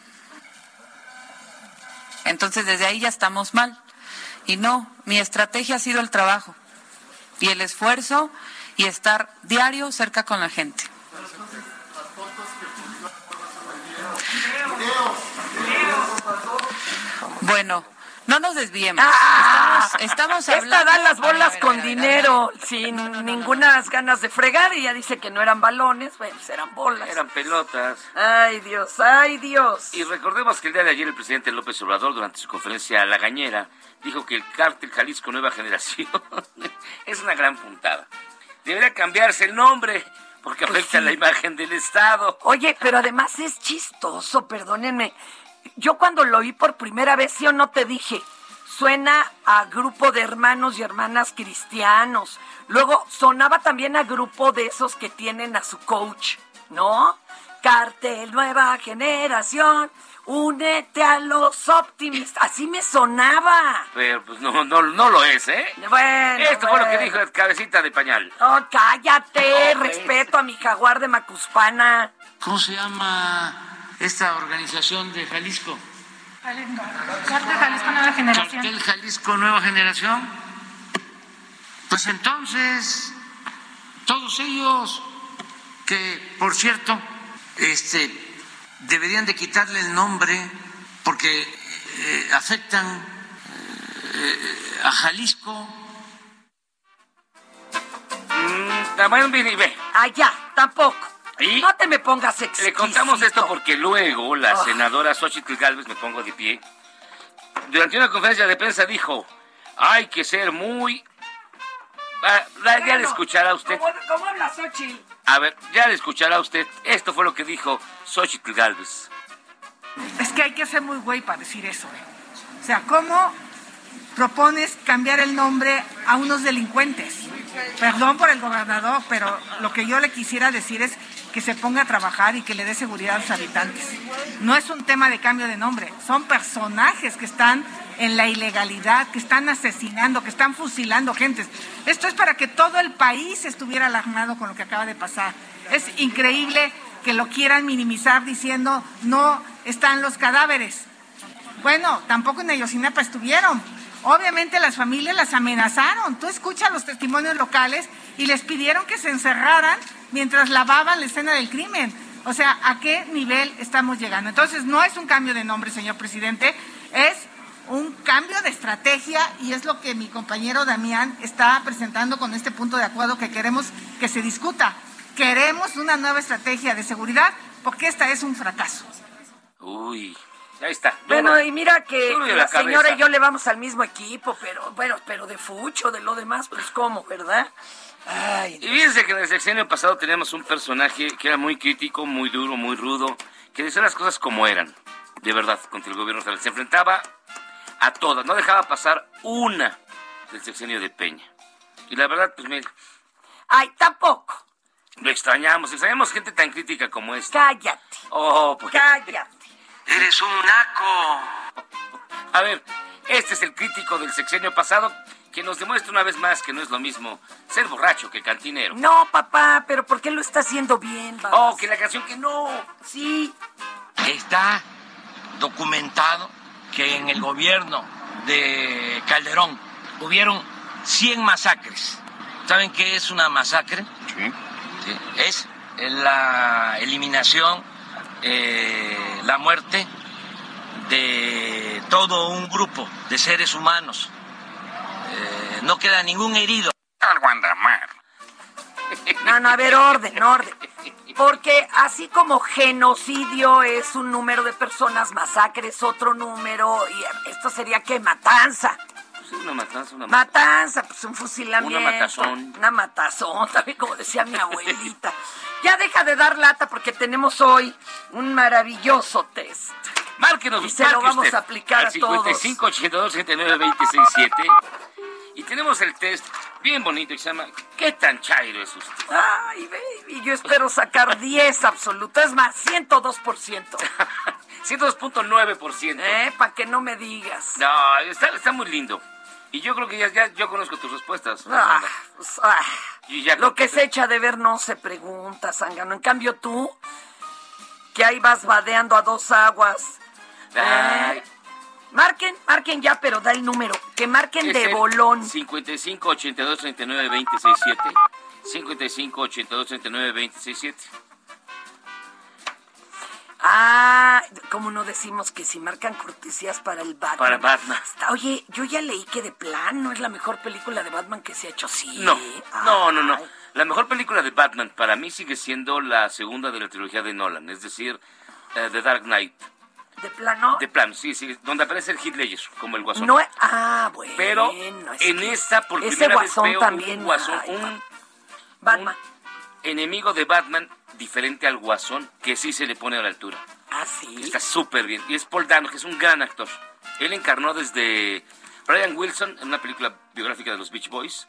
[SPEAKER 12] Entonces, desde ahí ya estamos mal. Y no, mi estrategia ha sido el trabajo y el esfuerzo y estar diario cerca con la gente. Bueno, no nos desviemos.
[SPEAKER 2] Ah,
[SPEAKER 12] estamos, estamos
[SPEAKER 2] Esta
[SPEAKER 12] hablando...
[SPEAKER 2] da las
[SPEAKER 12] A ver,
[SPEAKER 2] bolas
[SPEAKER 12] ver,
[SPEAKER 2] con
[SPEAKER 12] ver,
[SPEAKER 2] dinero, sin ninguna ganas de fregar, y ya dice que no eran balones, bueno, pues eran bolas.
[SPEAKER 1] Eran pelotas.
[SPEAKER 2] Ay, Dios, ay, Dios.
[SPEAKER 1] Y recordemos que el día de ayer el presidente López Obrador, durante su conferencia a La Gañera, dijo que el cártel Jalisco Nueva Generación es una gran puntada. Debería cambiarse el nombre porque afecta la imagen del Estado.
[SPEAKER 2] Oye, pero además es chistoso, perdónenme. Yo cuando lo oí por primera vez, sí o no te dije, suena a grupo de hermanos y hermanas cristianos. Luego sonaba también a grupo de esos que tienen a su coach, ¿no? Cartel Nueva Generación, únete a los optimistas. Así me sonaba.
[SPEAKER 1] Pero pues no, no, no lo es, ¿eh?
[SPEAKER 2] Bueno,
[SPEAKER 1] Esto fue lo que dijo el cabecita de pañal.
[SPEAKER 2] No, cállate,
[SPEAKER 1] No,
[SPEAKER 2] respeto a mi jaguar de Macuspana.
[SPEAKER 5] ¿Cómo se llama esta organización de Jalisco?
[SPEAKER 13] Cartel Jalisco Nueva Generación.
[SPEAKER 5] Cartel Jalisco Nueva Generación. Pues entonces, todos ellos, que por cierto, este, deberían de quitarle el nombre porque eh, afectan eh, a Jalisco.
[SPEAKER 1] Mm, bueno.
[SPEAKER 2] Allá, tampoco.
[SPEAKER 1] ¿Y?
[SPEAKER 2] No te me pongas exquisito.
[SPEAKER 1] Le contamos esto porque luego la
[SPEAKER 2] Ah.
[SPEAKER 1] senadora Xochitl Galvez, me pongo de pie, durante una conferencia de prensa dijo, hay que ser muy... Ah, ya le escuchará usted.
[SPEAKER 2] ¿Cómo, cómo habla Xochitl?
[SPEAKER 1] A ver, ya le escuchará usted. Esto fue lo que dijo Xochitl Galvez.
[SPEAKER 13] Es que hay que ser muy güey para decir eso. ¿eh? O sea, ¿cómo propones cambiar el nombre a unos delincuentes? Perdón por el gobernador, pero lo que yo le quisiera decir es que se ponga a trabajar y que le dé seguridad a los habitantes. No es un tema de cambio de nombre, son personajes que están en la ilegalidad, que están asesinando, que están fusilando gentes. Esto es para que todo el país estuviera alarmado con lo que acaba de pasar. Es increíble que lo quieran minimizar diciendo no están los cadáveres. Bueno, tampoco en Ayotzinapa estuvieron. Obviamente las familias las amenazaron. Tú escuchas los testimonios locales y les pidieron que se encerraran mientras lavaban la escena del crimen. O sea, ¿a qué nivel estamos llegando? Entonces, no es un cambio de nombre, señor presidente, es un cambio de estrategia y es lo que mi compañero Damián está presentando con este punto de acuerdo que queremos que se discuta. Queremos una nueva estrategia de seguridad porque esta es un fracaso.
[SPEAKER 1] Uy, ahí está.
[SPEAKER 2] Bueno, y mira que la,
[SPEAKER 1] la
[SPEAKER 2] señora y yo le vamos al mismo equipo, pero bueno, pero de fucho, de lo demás, pues cómo, ¿verdad? Ay,
[SPEAKER 1] Y fíjense que en el sexenio pasado teníamos un personaje que era muy crítico, muy duro, muy rudo, que decía las cosas como eran, de verdad, contra el gobierno federal. Se enfrentaba a todas, no dejaba pasar una del sexenio de Peña. Y la verdad, pues mire,
[SPEAKER 2] Ay, tampoco.
[SPEAKER 1] lo extrañamos, extrañamos gente tan crítica como esta.
[SPEAKER 2] Cállate,
[SPEAKER 1] Oh, pues.
[SPEAKER 2] cállate.
[SPEAKER 5] Eres un naco.
[SPEAKER 1] A ver, este es el crítico del sexenio pasado que nos demuestra una vez más que no es lo mismo ser borracho que cantinero.
[SPEAKER 2] No, papá, pero ¿por qué lo está haciendo bien? babas?
[SPEAKER 1] Oh, que la canción que no.
[SPEAKER 2] Sí.
[SPEAKER 14] Está documentado que en el gobierno de Calderón hubieron 100 masacres. ¿Saben qué es una masacre? Sí. Es la eliminación, eh, la muerte de todo un grupo de seres humanos. Eh, no queda ningún herido.
[SPEAKER 10] Algo anda mal.
[SPEAKER 2] No, no, a ver, orden, orden. Porque así como genocidio es un número de personas, masacre es otro número, y esto sería que matanza.
[SPEAKER 1] Sí, una matanza, una
[SPEAKER 2] Matanza, pues un fusilamiento.
[SPEAKER 1] Una matazón.
[SPEAKER 2] Una matazón, también como decía mi abuelita. ya deja de dar lata porque tenemos hoy un maravilloso test.
[SPEAKER 1] Márquenos,
[SPEAKER 2] Y se lo vamos a aplicar a todos.
[SPEAKER 1] 55 82 69 26 7. Y tenemos el test bien bonito que se llama ¿Qué tan chairo es usted?
[SPEAKER 2] Ay, baby, yo espero sacar 10 absoluto. Es más, 102%.
[SPEAKER 1] 102.9%.
[SPEAKER 2] ¿Eh? Para que no me digas.
[SPEAKER 1] No, está, está muy lindo. Y yo creo que ya, ya yo conozco tus respuestas.
[SPEAKER 2] Ah, pues, ah.
[SPEAKER 1] Y ya
[SPEAKER 2] Lo que se echa de ver no se pregunta, Zángano. En cambio tú, que ahí vas vadeando a dos aguas.
[SPEAKER 1] Ay.
[SPEAKER 2] ¿eh? Marquen, marquen ya, pero da el número. Que marquen de bolón.
[SPEAKER 1] 55 82 39 26 7. 55 82 39 26 7.
[SPEAKER 2] Ah, como no decimos que si marcan cortesías para el Batman.
[SPEAKER 1] Para Batman.
[SPEAKER 2] Está- Oye, yo ya leí que de plan no es la mejor película de Batman que se ha hecho, sí.
[SPEAKER 1] No, no, no, no. La mejor película de Batman para mí sigue siendo la segunda de la trilogía de Nolan, es decir, eh, The Dark Knight.
[SPEAKER 2] De plano.
[SPEAKER 1] De plan, sí, sí, donde aparece el Heath Ledger como el guasón.
[SPEAKER 2] No, ah, bueno.
[SPEAKER 1] Pero
[SPEAKER 2] es
[SPEAKER 1] en esta por primera vez veo
[SPEAKER 2] también,
[SPEAKER 1] un guasón,
[SPEAKER 2] ay,
[SPEAKER 1] un
[SPEAKER 2] Batman.
[SPEAKER 1] enemigo de Batman diferente al guasón que sí se le pone a la altura.
[SPEAKER 2] Ah, sí.
[SPEAKER 1] Está súper bien. Y es Paul Dano, que es un gran actor. Él encarnó desde Brian Wilson en una película biográfica de los Beach Boys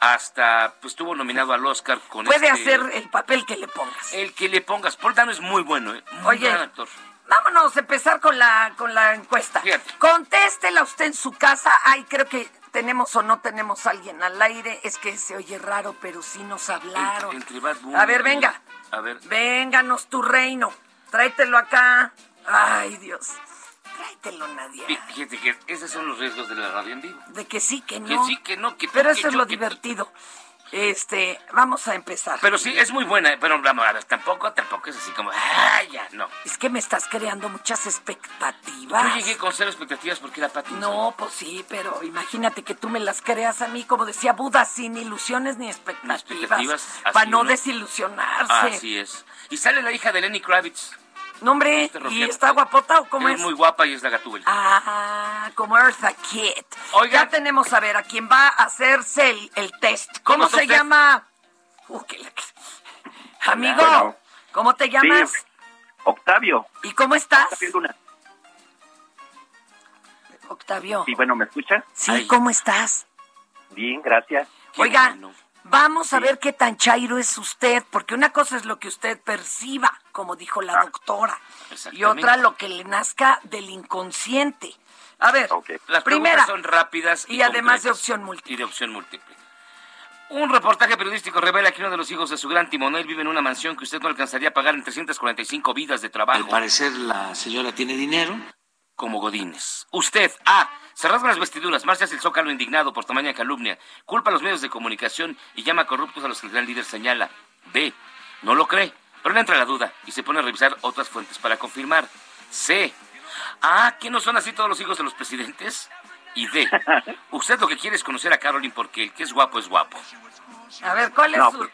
[SPEAKER 1] hasta, pues, estuvo nominado al Oscar con
[SPEAKER 2] Puede
[SPEAKER 1] este-
[SPEAKER 2] hacer el papel que le pongas.
[SPEAKER 1] El que le pongas. Paul Dano es muy bueno, ¿eh? Muy
[SPEAKER 2] Oye,
[SPEAKER 1] gran actor.
[SPEAKER 2] Vámonos a empezar con la, con la encuesta.
[SPEAKER 1] Fíjate.
[SPEAKER 2] Contéstela usted en su casa. Ay, creo que tenemos o no tenemos a alguien al aire. Es que se oye raro, pero sí nos hablaron.
[SPEAKER 1] Entre Bad Bunny
[SPEAKER 2] A ver,
[SPEAKER 1] y-
[SPEAKER 2] venga.
[SPEAKER 1] A ver.
[SPEAKER 2] Vénganos tu reino. Tráetelo acá. Ay, Dios. Tráetelo, Nadia.
[SPEAKER 1] Fí- Fíjate que esos son los riesgos de la radio en vivo.
[SPEAKER 2] De que sí, que no.
[SPEAKER 1] Que sí, que no, que
[SPEAKER 2] Pero
[SPEAKER 1] que
[SPEAKER 2] eso es lo
[SPEAKER 1] tú.
[SPEAKER 2] Este, vamos a empezar.
[SPEAKER 1] Pero sí, es muy buena, pero vamos, a ver, tampoco, tampoco es así como, ¡ay, ya! No.
[SPEAKER 2] Es que me estás creando muchas expectativas.
[SPEAKER 1] Yo llegué con cero expectativas porque era Pattinson.
[SPEAKER 2] No, pues sí, pero imagínate que tú me las creas a mí, como decía Buda, sin ilusiones ni expectativas.
[SPEAKER 1] expectativas, así
[SPEAKER 2] para no
[SPEAKER 1] uno.
[SPEAKER 2] desilusionarse.
[SPEAKER 1] Así es. Y sale la hija de Lenny Kravitz.
[SPEAKER 2] No, hombre, ¿y está guapota o cómo
[SPEAKER 1] es?
[SPEAKER 2] es?
[SPEAKER 1] muy guapa y es la gatúbel.
[SPEAKER 2] Ah, como Eartha Kitt.
[SPEAKER 1] Oiga.
[SPEAKER 2] Ya tenemos a ver a quién va a hacerse el, el test. ¿Cómo,
[SPEAKER 1] ¿Cómo está
[SPEAKER 2] se
[SPEAKER 1] usted?
[SPEAKER 2] llama? Uh, que la- Amigo,
[SPEAKER 15] Bueno.
[SPEAKER 2] ¿cómo te llamas?
[SPEAKER 15] Sí, Octavio.
[SPEAKER 2] ¿Y cómo estás?
[SPEAKER 15] Octavio Luna.
[SPEAKER 2] Octavio.
[SPEAKER 15] Sí, bueno, ¿me escucha?
[SPEAKER 2] Sí, ¿cómo estás?
[SPEAKER 15] Bien, gracias.
[SPEAKER 2] Oiga, vamos a ver qué tan chairo es usted, porque una cosa es lo que usted perciba, como dijo la
[SPEAKER 15] Ah.
[SPEAKER 2] doctora, y otra lo que le nazca del inconsciente. A ver,
[SPEAKER 1] Las
[SPEAKER 2] primera,
[SPEAKER 1] preguntas son rápidas y,
[SPEAKER 2] y además de opción múltiple.
[SPEAKER 1] Y de opción múltiple. Un reportaje periodístico revela que uno de los hijos de su gran timonel vive en una mansión que usted no alcanzaría a pagar en 345 vidas de trabajo.
[SPEAKER 5] Al parecer la señora tiene dinero.
[SPEAKER 1] Como Godínez. Usted, A. Se rasga las vestiduras, marcha hacia el zócalo indignado por tamaña calumnia, culpa a los medios de comunicación y llama corruptos a los que el gran líder señala. B. No lo cree, pero le entra la duda y se pone a revisar otras fuentes para confirmar. C. Ah, ¿que no son así todos los hijos de los presidentes? Y D. Usted lo que quiere es conocer a Caroline porque el que es guapo es guapo.
[SPEAKER 2] A ver, ¿cuál es
[SPEAKER 15] No,
[SPEAKER 2] su...?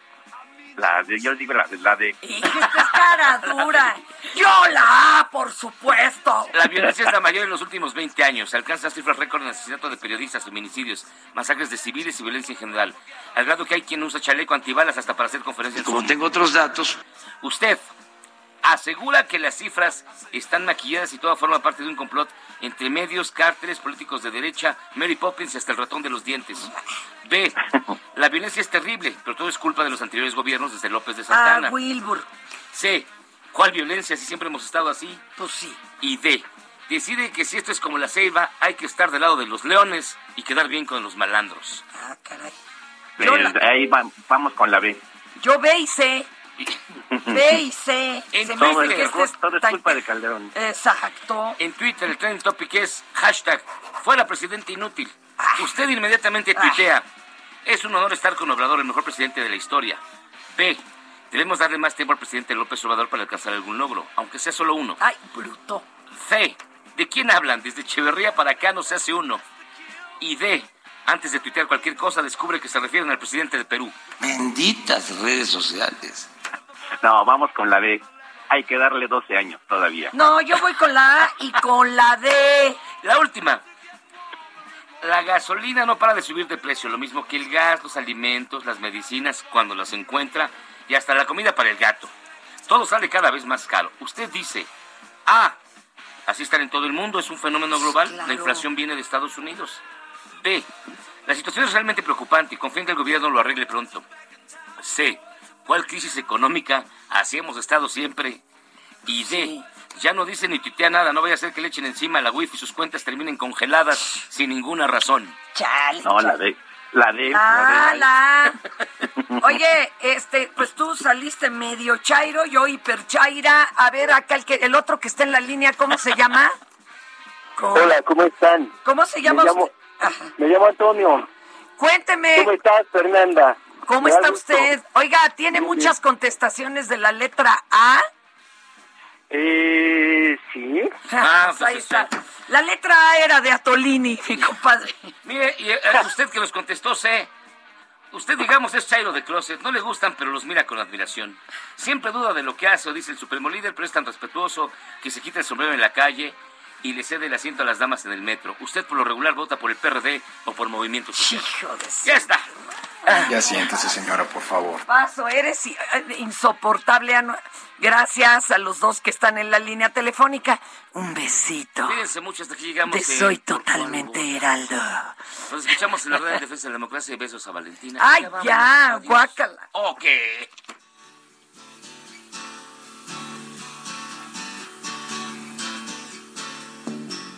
[SPEAKER 15] La de, yo digo la, la de...
[SPEAKER 2] Y que esta es cara dura. Yo la A, por supuesto.
[SPEAKER 1] La violencia es la mayor en los últimos 20 años. Alcanza cifras récord en asesinato de periodistas, feminicidios, masacres de civiles y violencia en general. Al grado que hay quien usa chaleco antibalas hasta para hacer conferencias.
[SPEAKER 5] Como tengo otros datos,
[SPEAKER 1] Usted asegura que las cifras están maquilladas y todo forma parte de un complot entre medios, cárteles, políticos de derecha, Mary Poppins y hasta el ratón de los dientes. B. La violencia es terrible, pero todo es culpa de los anteriores gobiernos desde López de
[SPEAKER 2] Ah,
[SPEAKER 1] Santana.
[SPEAKER 2] Wilbur.
[SPEAKER 1] C. ¿Cuál violencia si siempre hemos estado así?
[SPEAKER 2] Pues sí.
[SPEAKER 1] Y D. Decide que si esto es como la ceiba, hay que estar del lado de los leones y quedar bien con los malandros.
[SPEAKER 2] Ah, caray.
[SPEAKER 15] de- ahí va- vamos con la B.
[SPEAKER 2] Yo B y C. B y C. Se me
[SPEAKER 15] Todo
[SPEAKER 2] hace que
[SPEAKER 15] es,
[SPEAKER 2] este es
[SPEAKER 15] todo es
[SPEAKER 2] tan-
[SPEAKER 15] culpa de Calderón.
[SPEAKER 2] Exacto.
[SPEAKER 1] En Twitter el trending topic es hashtag fuera presidente inútil.
[SPEAKER 2] Ah.
[SPEAKER 1] Usted inmediatamente tuitea. Es un honor estar con Obrador, el mejor presidente de la historia. B. Debemos darle más tiempo al presidente López Obrador para alcanzar algún logro, aunque sea solo uno.
[SPEAKER 2] Ay, bruto.
[SPEAKER 1] C. ¿De quién hablan? Desde Echeverría para acá no se hace uno. Y D. Antes de tuitear cualquier cosa, descubre que se refieren al presidente de Perú.
[SPEAKER 5] benditas redes sociales.
[SPEAKER 15] No, vamos con la B. Hay que darle 12 años todavía.
[SPEAKER 2] No, yo voy con la A y con la D.
[SPEAKER 1] La última. La gasolina no para de subir de precio, lo mismo que el gas, los alimentos, las medicinas, cuando las encuentra, y hasta la comida para el gato. Todo sale cada vez más caro. Usted dice, ah, así están en todo el mundo, es un fenómeno global, la inflación viene de Estados Unidos. B, la situación es realmente preocupante y confía en que el gobierno lo arregle pronto. C, ¿cuál crisis económica? Así hemos estado siempre. Y D, ya no dice ni tuitea nada, no vaya a ser que le echen encima a la wifi y sus cuentas terminen congeladas sin ninguna razón.
[SPEAKER 2] Chale.
[SPEAKER 15] No, la D. La D.
[SPEAKER 2] Ah,
[SPEAKER 15] la
[SPEAKER 2] la. Oye, este, pues tú saliste medio chairo, yo hiper chaira. A ver, acá el, que, el otro que está en la línea, ¿cómo se llama? ¿Cómo,
[SPEAKER 16] Hola, ¿cómo están?
[SPEAKER 2] ¿Cómo se llama
[SPEAKER 16] me llamo,
[SPEAKER 2] usted?
[SPEAKER 16] Me llamo Antonio.
[SPEAKER 2] Cuénteme.
[SPEAKER 16] ¿Cómo estás, Fernanda?
[SPEAKER 2] ¿Cómo
[SPEAKER 16] Me
[SPEAKER 2] está
[SPEAKER 16] gusto.
[SPEAKER 2] usted? Oiga, ¿tiene
[SPEAKER 16] Muy
[SPEAKER 2] muchas contestaciones de la letra A?
[SPEAKER 16] Eh, sí.
[SPEAKER 1] Ah,
[SPEAKER 2] Pues ahí está. La letra A era de Atolini, mi compadre.
[SPEAKER 1] Mire, y, eh, usted que los contestó C. Usted, digamos, es Chairo de Closet. No le gustan, pero los mira con admiración. Siempre duda de lo que hace o dice el supremo líder, pero es tan respetuoso que se quita el sombrero en la calle y le cede el asiento a las damas en el metro. Usted, por lo regular, vota por el PRD o por Movimiento Social. Ya está.
[SPEAKER 17] Ya siéntese, señora, por favor.
[SPEAKER 2] Paso, eres eh, insoportable. Anu- Gracias a los dos que están en la línea telefónica. Un besito.
[SPEAKER 1] Cuídense mucho hasta que llegamos.
[SPEAKER 2] Te
[SPEAKER 1] eh,
[SPEAKER 2] soy totalmente heraldo.
[SPEAKER 1] Nos escuchamos en la red de defensa de la democracia y besos a Valentina.
[SPEAKER 2] Ay, ya,
[SPEAKER 1] Adiós.
[SPEAKER 2] guácala.
[SPEAKER 1] Ok.